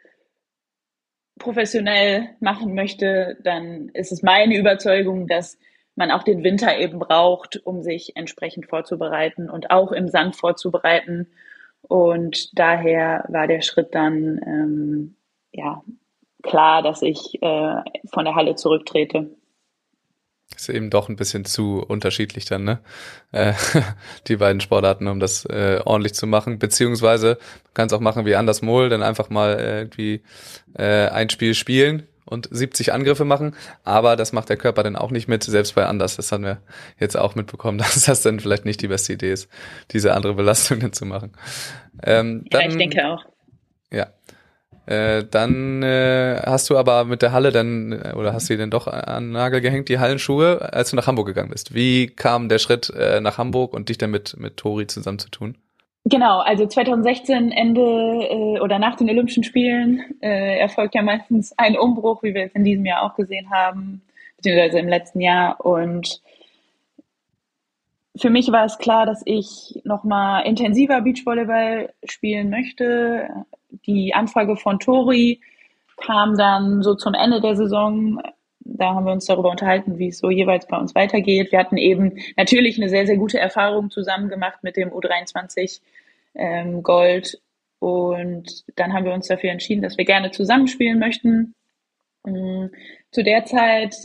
professionell machen möchte, dann ist es meine Überzeugung, dass man auch den Winter eben braucht, um sich entsprechend vorzubereiten und auch im Sand vorzubereiten. Und daher war der Schritt dann ähm, ja klar, dass ich äh, von der Halle zurücktrete. Ist eben doch ein bisschen zu unterschiedlich dann, ne? Äh, die beiden Sportarten, um das äh, ordentlich zu machen. Beziehungsweise man kann es auch machen wie Anders Mohl, dann einfach mal äh, irgendwie äh, ein Spiel spielen und 70 Angriffe machen. Aber das macht der Körper dann auch nicht mit, selbst bei Anders. Das haben wir jetzt auch mitbekommen, dass das dann vielleicht nicht die beste Idee ist, diese andere Belastung dann zu machen. Ähm, dann, ja, ich denke auch. Ja. Äh, dann äh, hast du aber mit der Halle dann, äh, oder hast du denn doch an Nagel gehängt, die Hallenschuhe, als du nach Hamburg gegangen bist. Wie kam der Schritt äh, nach Hamburg und dich dann mit, mit Tori zusammen zu tun? Genau, also 2016 Ende äh, oder nach den Olympischen Spielen äh, erfolgt ja meistens ein Umbruch, wie wir es in diesem Jahr auch gesehen haben, beziehungsweise im letzten Jahr. Und für mich war es klar, dass ich nochmal intensiver Beachvolleyball spielen möchte. Die Anfrage von Tori kam dann so zum Ende der Saison da haben wir uns darüber unterhalten, wie es so jeweils bei uns weitergeht. Wir hatten eben natürlich eine sehr, sehr gute Erfahrung zusammen gemacht mit dem U23 ähm, Gold. Und dann haben wir uns dafür entschieden, dass wir gerne zusammenspielen möchten. Ähm, zu der Zeit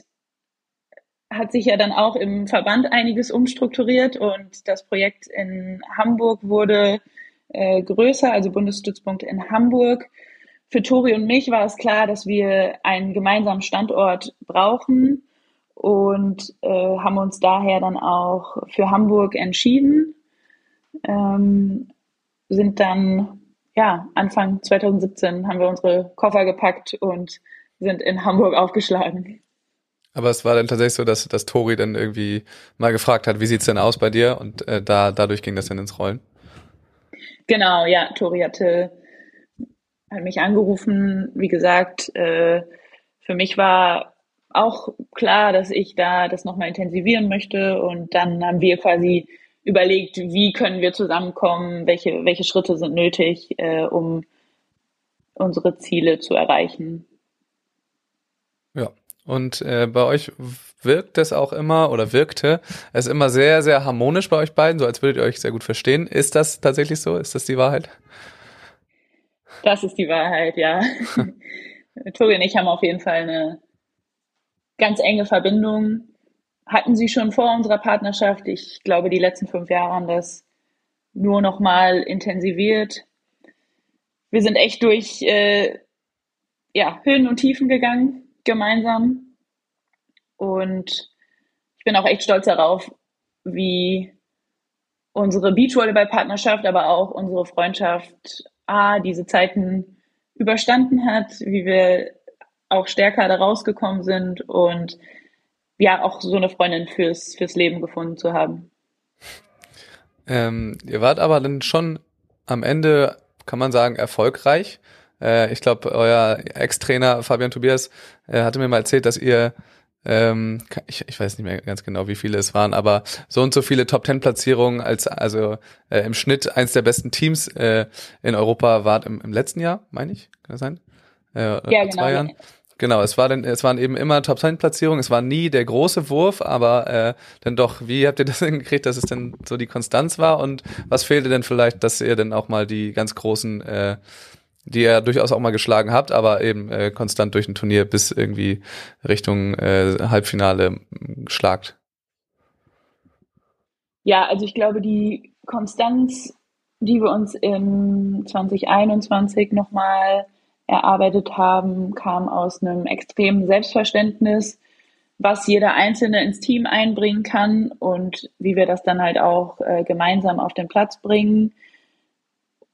hat sich ja dann auch im Verband einiges umstrukturiert und das Projekt in Hamburg wurde äh, größer, also Bundesstützpunkt in Hamburg. Für Tori und mich war es klar, dass wir einen gemeinsamen Standort brauchen und äh, haben uns daher dann auch für Hamburg entschieden. Ähm, sind dann, ja, Anfang 2017 haben wir unsere Koffer gepackt und sind in Hamburg aufgeschlagen. Aber es war dann tatsächlich so, dass, dass Tori dann irgendwie mal gefragt hat, wie sieht's denn aus bei dir? Und äh, da dadurch ging das dann ins Rollen. Genau, ja, Tori hatte hat mich angerufen. Wie gesagt, äh, für mich war auch klar, dass ich da das nochmal intensivieren möchte. Und dann haben wir quasi überlegt, wie können wir zusammenkommen, welche, welche Schritte sind nötig, äh, um unsere Ziele zu erreichen. Ja, und äh, bei euch wirkt es auch immer oder wirkte es immer sehr, sehr harmonisch bei euch beiden, so als würdet ihr euch sehr gut verstehen. Ist das tatsächlich so? Ist das die Wahrheit? Das ist die Wahrheit, ja. Tori und ich haben auf jeden Fall eine ganz enge Verbindung. Hatten sie schon vor unserer Partnerschaft. Ich glaube, die letzten fünf Jahre haben das nur noch mal intensiviert. Wir sind echt durch äh, ja, Höhen und Tiefen gegangen gemeinsam. Und ich bin auch echt stolz darauf, wie unsere Beachvolleyball-Partnerschaft, aber auch unsere Freundschaft A, diese Zeiten überstanden hat, wie wir auch stärker da rausgekommen sind und ja, auch so eine Freundin fürs, fürs Leben gefunden zu haben. Ähm, ihr wart aber dann schon am Ende, kann man sagen, erfolgreich. Äh, ich glaube, euer Ex-Trainer Fabian Tobias äh, hatte mir mal erzählt, dass ihr ähm, ich, ich weiß nicht mehr ganz genau, wie viele es waren, aber so und so viele Top Ten Platzierungen als also äh, im Schnitt eins der besten Teams äh, in Europa wart im, im letzten Jahr, meine ich, kann das sein? Äh, ja, genau. Zwei Jahren. Genau, es war denn, es waren eben immer Top Ten Platzierungen. Es war nie der große Wurf, aber äh, dann doch. Wie habt ihr das hingekriegt, dass es denn so die Konstanz war? Und was fehlte denn vielleicht, dass ihr denn auch mal die ganz großen äh, die ihr durchaus auch mal geschlagen habt, aber eben äh, konstant durch ein Turnier bis irgendwie Richtung äh, Halbfinale schlagt. Ja, also ich glaube, die Konstanz, die wir uns in 2021 nochmal erarbeitet haben, kam aus einem extremen Selbstverständnis, was jeder Einzelne ins Team einbringen kann und wie wir das dann halt auch äh, gemeinsam auf den Platz bringen.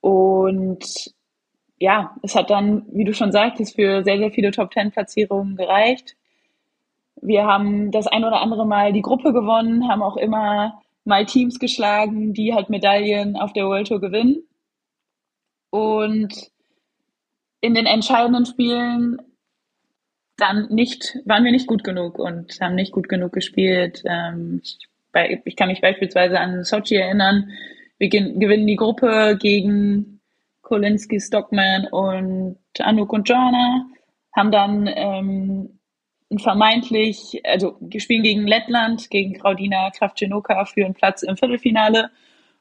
Und ja, es hat dann, wie du schon sagtest, für sehr, sehr viele Top-Ten-Platzierungen gereicht. Wir haben das ein oder andere Mal die Gruppe gewonnen, haben auch immer mal Teams geschlagen, die halt Medaillen auf der World Tour gewinnen. Und in den entscheidenden Spielen dann nicht, waren wir nicht gut genug und haben nicht gut genug gespielt. Ähm, ich kann mich beispielsweise an Sochi erinnern. Wir gewinnen die Gruppe gegen Kolinski, Stockman und Anouk und Jana haben dann ähm, vermeintlich, also spielen gegen Lettland, gegen Kraudina Kravchenoka für einen Platz im Viertelfinale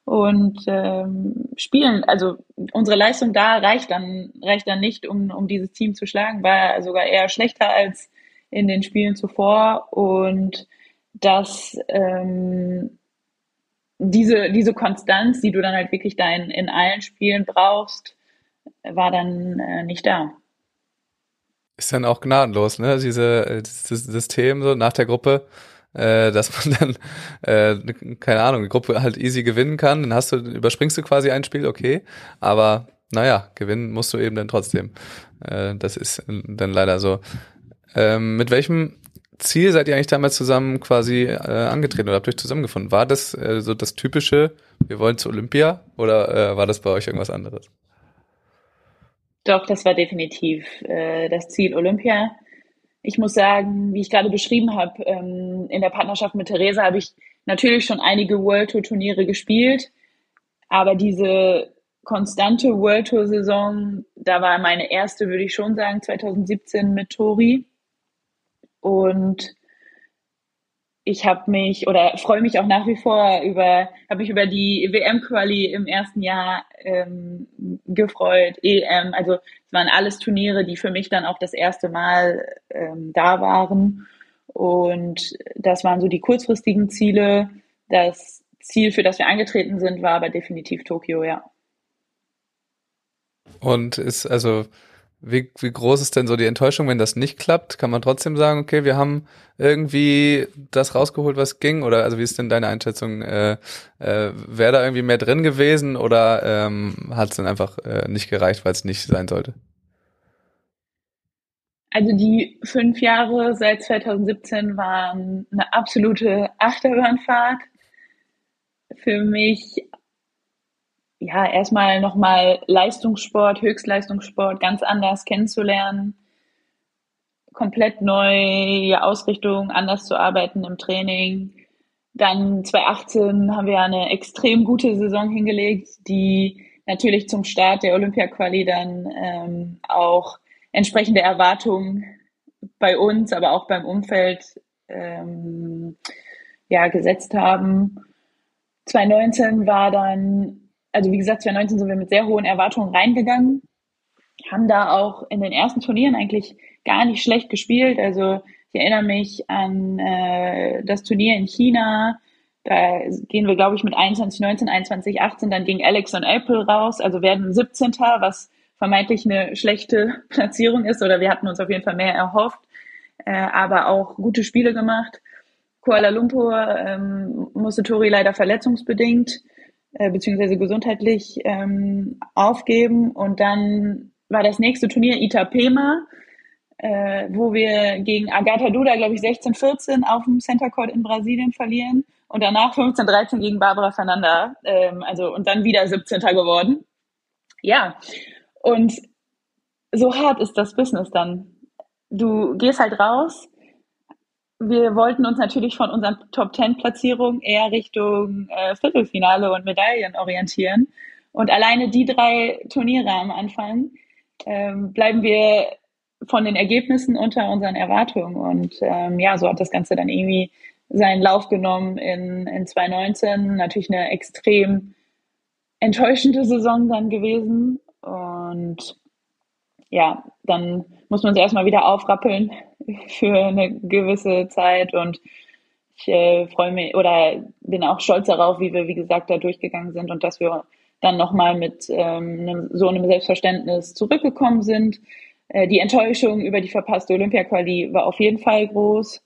und ähm, spielen, also unsere Leistung da reicht dann, reicht dann nicht, um, um dieses Team zu schlagen, war sogar eher schlechter als in den Spielen zuvor und das ähm, diese, diese Konstanz, die du dann halt wirklich da in, in allen Spielen brauchst, war dann äh, nicht da. Ist dann auch gnadenlos, ne? Diese, äh, dieses System so nach der Gruppe, äh, dass man dann, äh, keine Ahnung, die Gruppe halt easy gewinnen kann, dann hast du, überspringst du quasi ein Spiel, okay, aber naja, gewinnen musst du eben dann trotzdem. Äh, das ist dann leider so. Ähm, mit welchem Ziel seid ihr eigentlich damals zusammen quasi äh, angetreten oder habt euch zusammengefunden? War das äh, so das typische, wir wollen zu Olympia oder äh, war das bei euch irgendwas anderes? Doch, das war definitiv äh, das Ziel Olympia. Ich muss sagen, wie ich gerade beschrieben habe, ähm, in der Partnerschaft mit Theresa habe ich natürlich schon einige World Tour Turniere gespielt, aber diese konstante World Tour Saison, da war meine erste, würde ich schon sagen, 2017 mit Tori. Und ich habe mich oder freue mich auch nach wie vor über, habe mich über die WM-Quali im ersten Jahr ähm, gefreut, EM. Also es waren alles Turniere, die für mich dann auch das erste Mal ähm, da waren. Und das waren so die kurzfristigen Ziele. Das Ziel, für das wir angetreten sind, war aber definitiv Tokio, ja. Und ist also wie, wie groß ist denn so die Enttäuschung, wenn das nicht klappt? Kann man trotzdem sagen, okay, wir haben irgendwie das rausgeholt, was ging? Oder also wie ist denn deine Einschätzung? Äh, äh, Wäre da irgendwie mehr drin gewesen oder ähm, hat es dann einfach äh, nicht gereicht, weil es nicht sein sollte? Also die fünf Jahre seit 2017 waren eine absolute Achterbahnfahrt. Für mich ja, erstmal nochmal Leistungssport, Höchstleistungssport ganz anders kennenzulernen, komplett neue Ausrichtung, anders zu arbeiten im Training. Dann 2018 haben wir eine extrem gute Saison hingelegt, die natürlich zum Start der Olympia-Quali dann ähm, auch entsprechende Erwartungen bei uns, aber auch beim Umfeld ähm, ja, gesetzt haben. 2019 war dann also wie gesagt, 2019 sind wir mit sehr hohen Erwartungen reingegangen, haben da auch in den ersten Turnieren eigentlich gar nicht schlecht gespielt. Also ich erinnere mich an äh, das Turnier in China. Da gehen wir, glaube ich, mit 21, 19, 21, 18 dann gegen Alex und April raus. Also werden 17. was vermeintlich eine schlechte Platzierung ist. Oder wir hatten uns auf jeden Fall mehr erhofft. Äh, aber auch gute Spiele gemacht. Kuala Lumpur ähm, musste Tori leider verletzungsbedingt äh, beziehungsweise gesundheitlich ähm, aufgeben. Und dann war das nächste Turnier Itapema, äh, wo wir gegen Agatha Duda, glaube ich, 16-14 auf dem Center Court in Brasilien verlieren. Und danach 15-13 gegen Barbara Fernanda. Ähm, also, und dann wieder 17. geworden. Ja. Und so hart ist das Business dann. Du gehst halt raus, wir wollten uns natürlich von unseren Top Ten Platzierungen eher Richtung äh, Viertelfinale und Medaillen orientieren. Und alleine die drei Turniere am Anfang ähm, bleiben wir von den Ergebnissen unter unseren Erwartungen. Und ähm, ja, so hat das Ganze dann irgendwie seinen Lauf genommen in, in 2019. Natürlich eine extrem enttäuschende Saison dann gewesen. Und ja, dann muss man sich erstmal wieder aufrappeln für eine gewisse Zeit und ich äh, freue mich oder bin auch stolz darauf, wie wir, wie gesagt, da durchgegangen sind und dass wir dann nochmal mit ähm, einem, so einem Selbstverständnis zurückgekommen sind. Äh, die Enttäuschung über die verpasste Olympia-Quali war auf jeden Fall groß.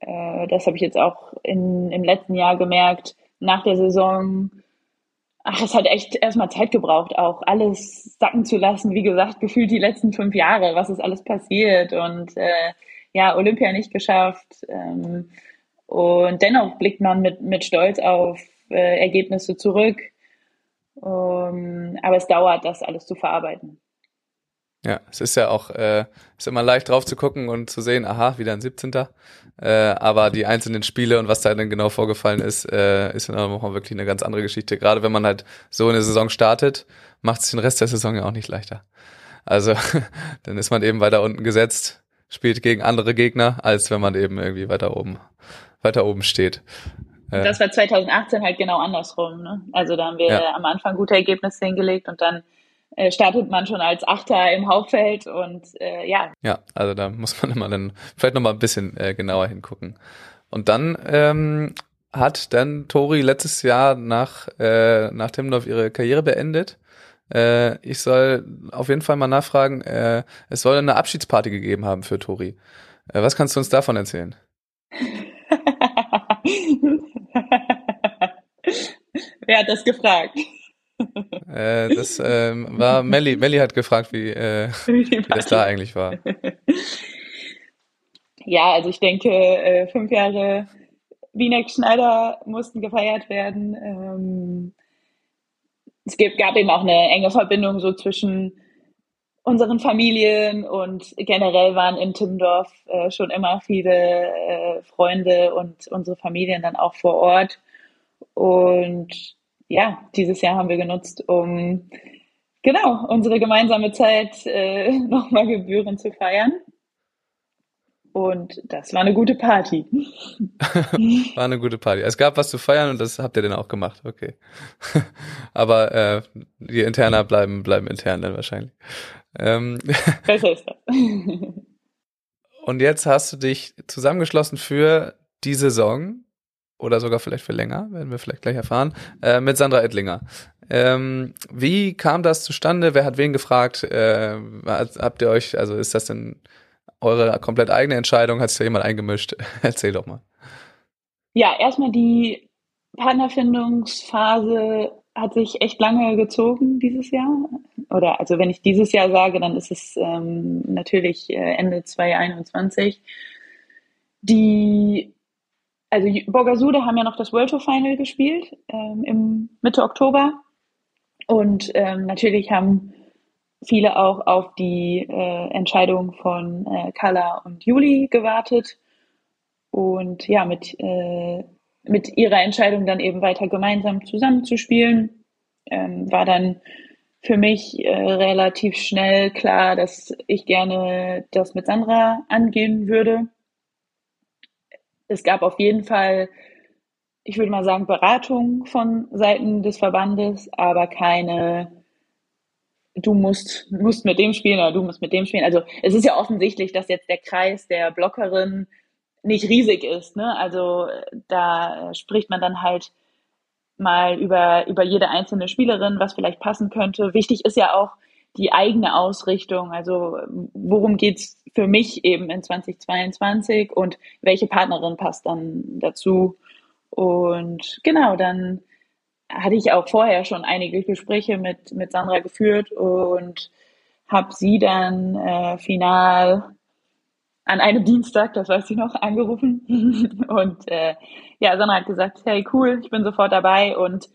Äh, das habe ich jetzt auch in, im letzten Jahr gemerkt. Nach der Saison ach, es hat echt erstmal Zeit gebraucht, auch alles sacken zu lassen. Wie gesagt, gefühlt die letzten fünf Jahre, was ist alles passiert und äh, ja, Olympia nicht geschafft. Ähm, und dennoch blickt man mit, mit Stolz auf äh, Ergebnisse zurück. Um, aber es dauert, das alles zu verarbeiten. Ja, es ist ja auch, äh, ist immer leicht drauf zu gucken und zu sehen, aha, wieder ein 17. Äh, aber die einzelnen Spiele und was da dann genau vorgefallen ist, äh, ist dann auch wirklich eine ganz andere Geschichte. Gerade wenn man halt so eine Saison startet, macht es den Rest der Saison ja auch nicht leichter. Also dann ist man eben weiter unten gesetzt, spielt gegen andere Gegner, als wenn man eben irgendwie weiter oben, weiter oben steht. Äh, das war 2018 halt genau andersrum. Ne? Also da haben wir ja. am Anfang gute Ergebnisse hingelegt und dann äh, startet man schon als Achter im Hauptfeld und äh, ja. Ja, also da muss man immer dann vielleicht nochmal ein bisschen äh, genauer hingucken. Und dann ähm, hat dann Tori letztes Jahr nach, äh, nach Timmendorf ihre Karriere beendet. Äh, ich soll auf jeden Fall mal nachfragen, äh, es soll eine Abschiedsparty gegeben haben für Tori. Äh, was kannst du uns davon erzählen? Wer hat das gefragt? Äh, das ähm, war Melly. Melly hat gefragt, wie, äh, wie das da eigentlich war. Ja, also ich denke, äh, fünf Jahre Wiener Schneider mussten gefeiert werden. Ähm, es gab eben auch eine enge Verbindung so zwischen unseren Familien und generell waren in Timmendorf äh, schon immer viele äh, Freunde und unsere Familien dann auch vor Ort. Und ja, dieses Jahr haben wir genutzt, um genau unsere gemeinsame Zeit äh, nochmal gebührend zu feiern. Und das war eine gute Party. war eine gute Party. Es gab was zu feiern und das habt ihr dann auch gemacht, okay. Aber äh, die Interner bleiben, bleiben intern dann wahrscheinlich. Ähm, Besser ist das. und jetzt hast du dich zusammengeschlossen für die Saison oder sogar vielleicht für länger, werden wir vielleicht gleich erfahren, äh, mit Sandra Ettlinger. Ähm, wie kam das zustande? Wer hat wen gefragt? Äh, habt ihr euch, also ist das denn eure komplett eigene Entscheidung? Hat sich da jemand eingemischt? Erzähl doch mal. Ja, erstmal die Partnerfindungsphase hat sich echt lange gezogen dieses Jahr. Oder also wenn ich dieses Jahr sage, dann ist es ähm, natürlich äh, Ende 2021. Die also Borgasude haben ja noch das World Tour Final gespielt ähm, im Mitte Oktober und ähm, natürlich haben viele auch auf die äh, Entscheidung von äh, Carla und Juli gewartet und ja, mit, äh, mit ihrer Entscheidung dann eben weiter gemeinsam zusammenzuspielen, ähm, war dann für mich äh, relativ schnell klar, dass ich gerne das mit Sandra angehen würde. Es gab auf jeden Fall ich würde mal sagen, Beratung von Seiten des Verbandes, aber keine, du musst, musst mit dem spielen oder du musst mit dem spielen. Also es ist ja offensichtlich, dass jetzt der Kreis der Blockerin nicht riesig ist. Ne? Also da spricht man dann halt mal über, über jede einzelne Spielerin, was vielleicht passen könnte. Wichtig ist ja auch die eigene Ausrichtung. Also worum geht's für mich eben in 2022 und welche Partnerin passt dann dazu? Und genau, dann hatte ich auch vorher schon einige Gespräche mit, mit Sandra geführt und habe sie dann äh, final an einem Dienstag, das weiß ich noch, angerufen. und äh, ja, Sandra hat gesagt, hey cool, ich bin sofort dabei. Und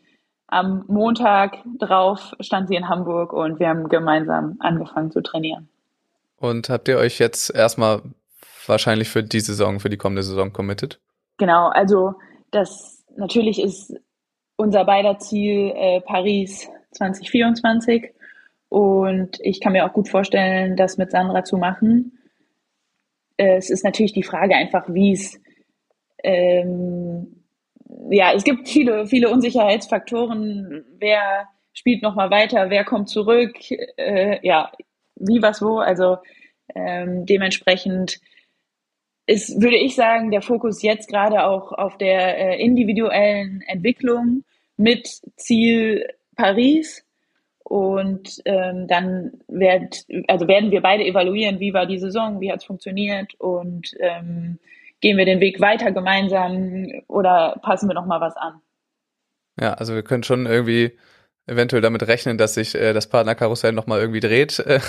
am Montag drauf stand sie in Hamburg und wir haben gemeinsam angefangen zu trainieren. Und habt ihr euch jetzt erstmal wahrscheinlich für die Saison, für die kommende Saison committed? Genau, also das natürlich ist unser beider Ziel äh, Paris 2024 und ich kann mir auch gut vorstellen, das mit Sandra zu machen. Äh, es ist natürlich die Frage einfach, wie es ähm, ja, es gibt viele, viele Unsicherheitsfaktoren. Wer spielt nochmal weiter? Wer kommt zurück? Äh, ja, wie, was, wo? Also ähm, dementsprechend ist, würde ich sagen, der Fokus jetzt gerade auch auf der äh, individuellen Entwicklung mit Ziel Paris. Und ähm, dann werd, also werden wir beide evaluieren, wie war die Saison, wie hat es funktioniert und ähm, gehen wir den Weg weiter gemeinsam oder passen wir noch mal was an. Ja, also wir können schon irgendwie eventuell damit rechnen, dass sich äh, das Partnerkarussell nochmal irgendwie dreht äh,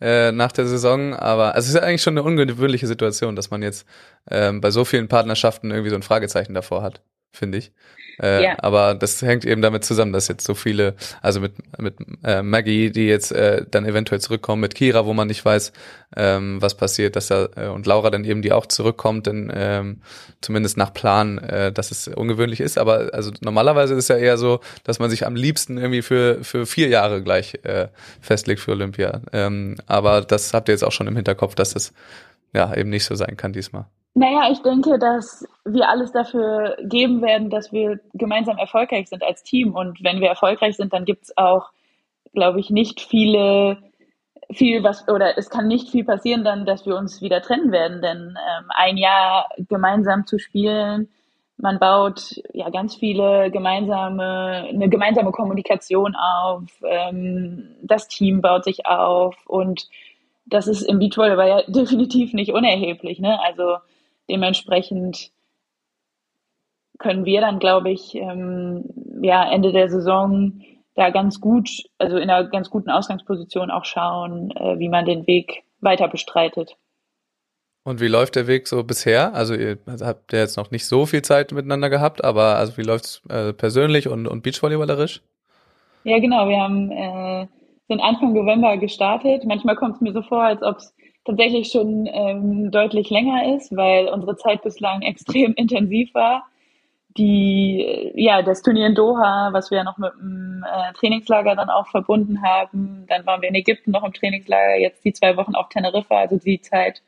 äh, nach der Saison. Aber also es ist eigentlich schon eine ungewöhnliche Situation, dass man jetzt ähm, bei so vielen Partnerschaften irgendwie so ein Fragezeichen davor hat, finde ich. Äh, ja. Aber das hängt eben damit zusammen, dass jetzt so viele, also mit, mit äh, Maggie, die jetzt äh, dann eventuell zurückkommen, mit Kira, wo man nicht weiß, ähm, was passiert, dass da, äh, und Laura dann eben, die auch zurückkommt, denn ähm, zumindest nach Plan, äh, dass es ungewöhnlich ist. Aber also normalerweise ist es ja eher so, dass man sich am liebsten irgendwie für, für vier Jahre gleich äh, festlegt für Olympia. Ähm, aber das habt ihr jetzt auch schon im Hinterkopf, dass es ja eben nicht so sein kann diesmal. Naja, ich denke, dass wir alles dafür geben werden, dass wir gemeinsam erfolgreich sind als Team. Und wenn wir erfolgreich sind, dann gibt es auch, glaube ich, nicht viele, viel was, oder es kann nicht viel passieren dann, dass wir uns wieder trennen werden. Denn ähm, ein Jahr gemeinsam zu spielen, man baut ja ganz viele gemeinsame, eine gemeinsame Kommunikation auf, ähm, das Team baut sich auf und das ist im Beachvolleyball ja definitiv nicht unerheblich. Ne? Also Dementsprechend können wir dann, glaube ich, ähm, ja, Ende der Saison da ganz gut, also in einer ganz guten Ausgangsposition auch schauen, äh, wie man den Weg weiter bestreitet. Und wie läuft der Weg so bisher? Also ihr habt ja jetzt noch nicht so viel Zeit miteinander gehabt, aber also wie läuft es äh, persönlich und, und Beachvolleyballerisch? Ja, genau. Wir haben äh, sind Anfang November gestartet. Manchmal kommt es mir so vor, als ob es tatsächlich schon ähm, deutlich länger ist, weil unsere Zeit bislang extrem intensiv war. Die, äh, ja, das Turnier in Doha, was wir ja noch mit dem äh, Trainingslager dann auch verbunden haben. Dann waren wir in Ägypten noch im Trainingslager, jetzt die zwei Wochen auf Teneriffa, also die Zeit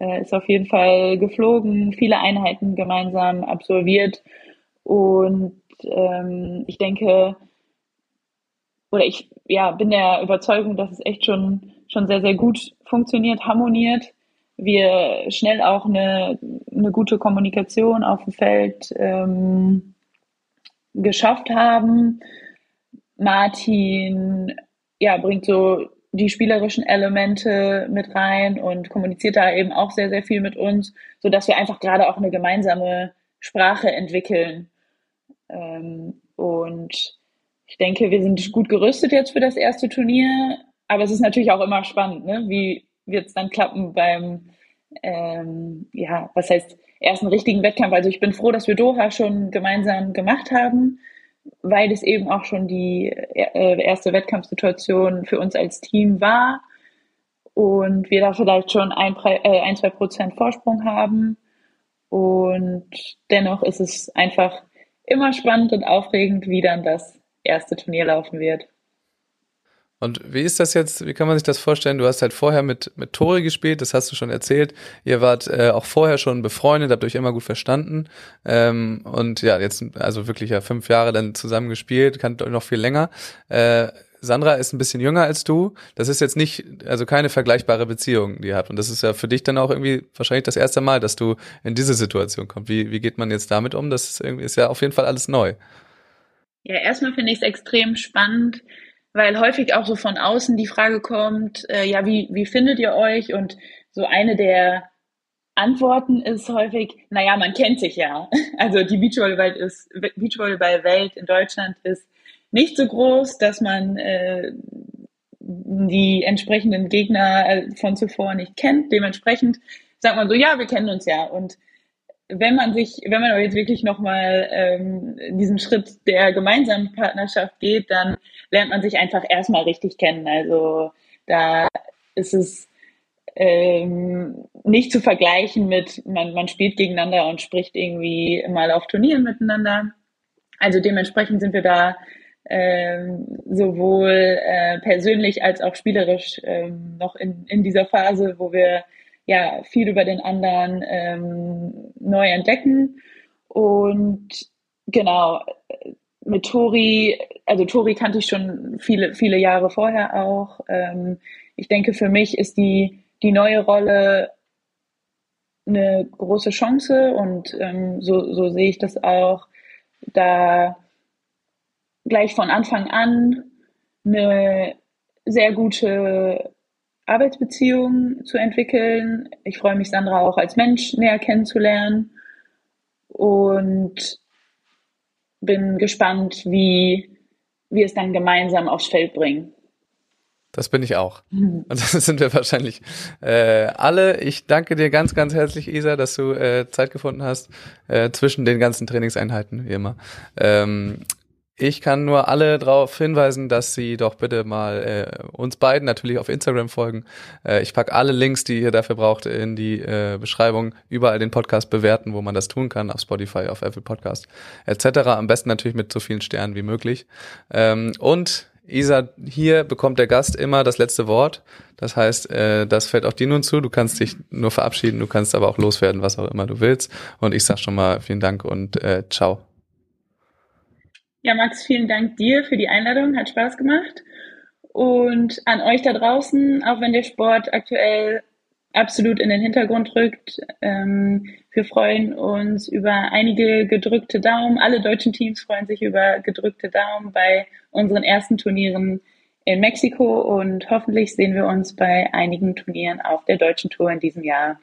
äh, ist auf jeden Fall geflogen, viele Einheiten gemeinsam absolviert und ähm, ich denke, oder ich ja, bin der Überzeugung, dass es echt schon, schon sehr, sehr gut funktioniert, harmoniert. Wir schnell auch eine, eine gute Kommunikation auf dem Feld ähm, geschafft haben. Martin ja, bringt so die spielerischen Elemente mit rein und kommuniziert da eben auch sehr, sehr viel mit uns, so dass wir einfach gerade auch eine gemeinsame Sprache entwickeln. Ähm, und ich denke, wir sind gut gerüstet jetzt für das erste Turnier, aber es ist natürlich auch immer spannend, ne? wie wird es dann klappen beim, ähm, ja, was heißt, ersten richtigen Wettkampf. Also ich bin froh, dass wir Doha schon gemeinsam gemacht haben weil es eben auch schon die äh, erste Wettkampfsituation für uns als Team war und wir da vielleicht schon ein, äh, ein zwei Prozent Vorsprung haben. Und dennoch ist es einfach immer spannend und aufregend, wie dann das erste Turnier laufen wird. Und wie ist das jetzt, wie kann man sich das vorstellen? Du hast halt vorher mit, mit Tori gespielt, das hast du schon erzählt. Ihr wart äh, auch vorher schon befreundet, habt euch immer gut verstanden. Ähm, und ja, jetzt also wirklich ja fünf Jahre dann zusammen gespielt, euch noch viel länger. Äh, Sandra ist ein bisschen jünger als du. Das ist jetzt nicht, also keine vergleichbare Beziehung, die ihr habt. Und das ist ja für dich dann auch irgendwie wahrscheinlich das erste Mal, dass du in diese Situation kommst. Wie, wie geht man jetzt damit um? Das ist irgendwie, ist ja auf jeden Fall alles neu. Ja, erstmal finde ich es extrem spannend, weil häufig auch so von außen die Frage kommt, äh, ja, wie, wie findet ihr euch? Und so eine der Antworten ist häufig, naja, man kennt sich ja. Also die Beachvolleyball ist, Beachvolleyball-Welt in Deutschland ist nicht so groß, dass man äh, die entsprechenden Gegner äh, von zuvor nicht kennt. Dementsprechend sagt man so, ja, wir kennen uns ja. Und wenn man sich, wenn man jetzt wirklich nochmal ähm, diesen Schritt der gemeinsamen Partnerschaft geht, dann lernt man sich einfach erstmal richtig kennen. Also da ist es ähm, nicht zu vergleichen mit, man, man spielt gegeneinander und spricht irgendwie mal auf Turnieren miteinander. Also dementsprechend sind wir da ähm, sowohl äh, persönlich als auch spielerisch ähm, noch in, in dieser Phase, wo wir ja viel über den anderen ähm, neu entdecken. Und genau, mit Tori, also Tori kannte ich schon viele, viele Jahre vorher auch. Ähm, ich denke, für mich ist die, die neue Rolle eine große Chance und ähm, so, so sehe ich das auch, da gleich von Anfang an eine sehr gute Arbeitsbeziehung zu entwickeln. Ich freue mich, Sandra auch als Mensch näher kennenzulernen und bin gespannt, wie wir es dann gemeinsam aufs Feld bringen. Das bin ich auch. Mhm. Und das sind wir wahrscheinlich äh, alle. Ich danke dir ganz, ganz herzlich, Isa, dass du äh, Zeit gefunden hast äh, zwischen den ganzen Trainingseinheiten, wie immer. Ähm, ich kann nur alle darauf hinweisen, dass sie doch bitte mal äh, uns beiden natürlich auf Instagram folgen. Äh, ich packe alle Links, die ihr dafür braucht, in die äh, Beschreibung. Überall den Podcast bewerten, wo man das tun kann, auf Spotify, auf Apple Podcast etc. Am besten natürlich mit so vielen Sternen wie möglich. Ähm, und Isa, hier bekommt der Gast immer das letzte Wort. Das heißt, äh, das fällt auch dir nun zu. Du kannst dich nur verabschieden, du kannst aber auch loswerden, was auch immer du willst. Und ich sag schon mal vielen Dank und äh, ciao. Ja, Max, vielen Dank dir für die Einladung. Hat Spaß gemacht. Und an euch da draußen, auch wenn der Sport aktuell absolut in den Hintergrund rückt, ähm, wir freuen uns über einige gedrückte Daumen. Alle deutschen Teams freuen sich über gedrückte Daumen bei unseren ersten Turnieren in Mexiko und hoffentlich sehen wir uns bei einigen Turnieren auf der deutschen Tour in diesem Jahr.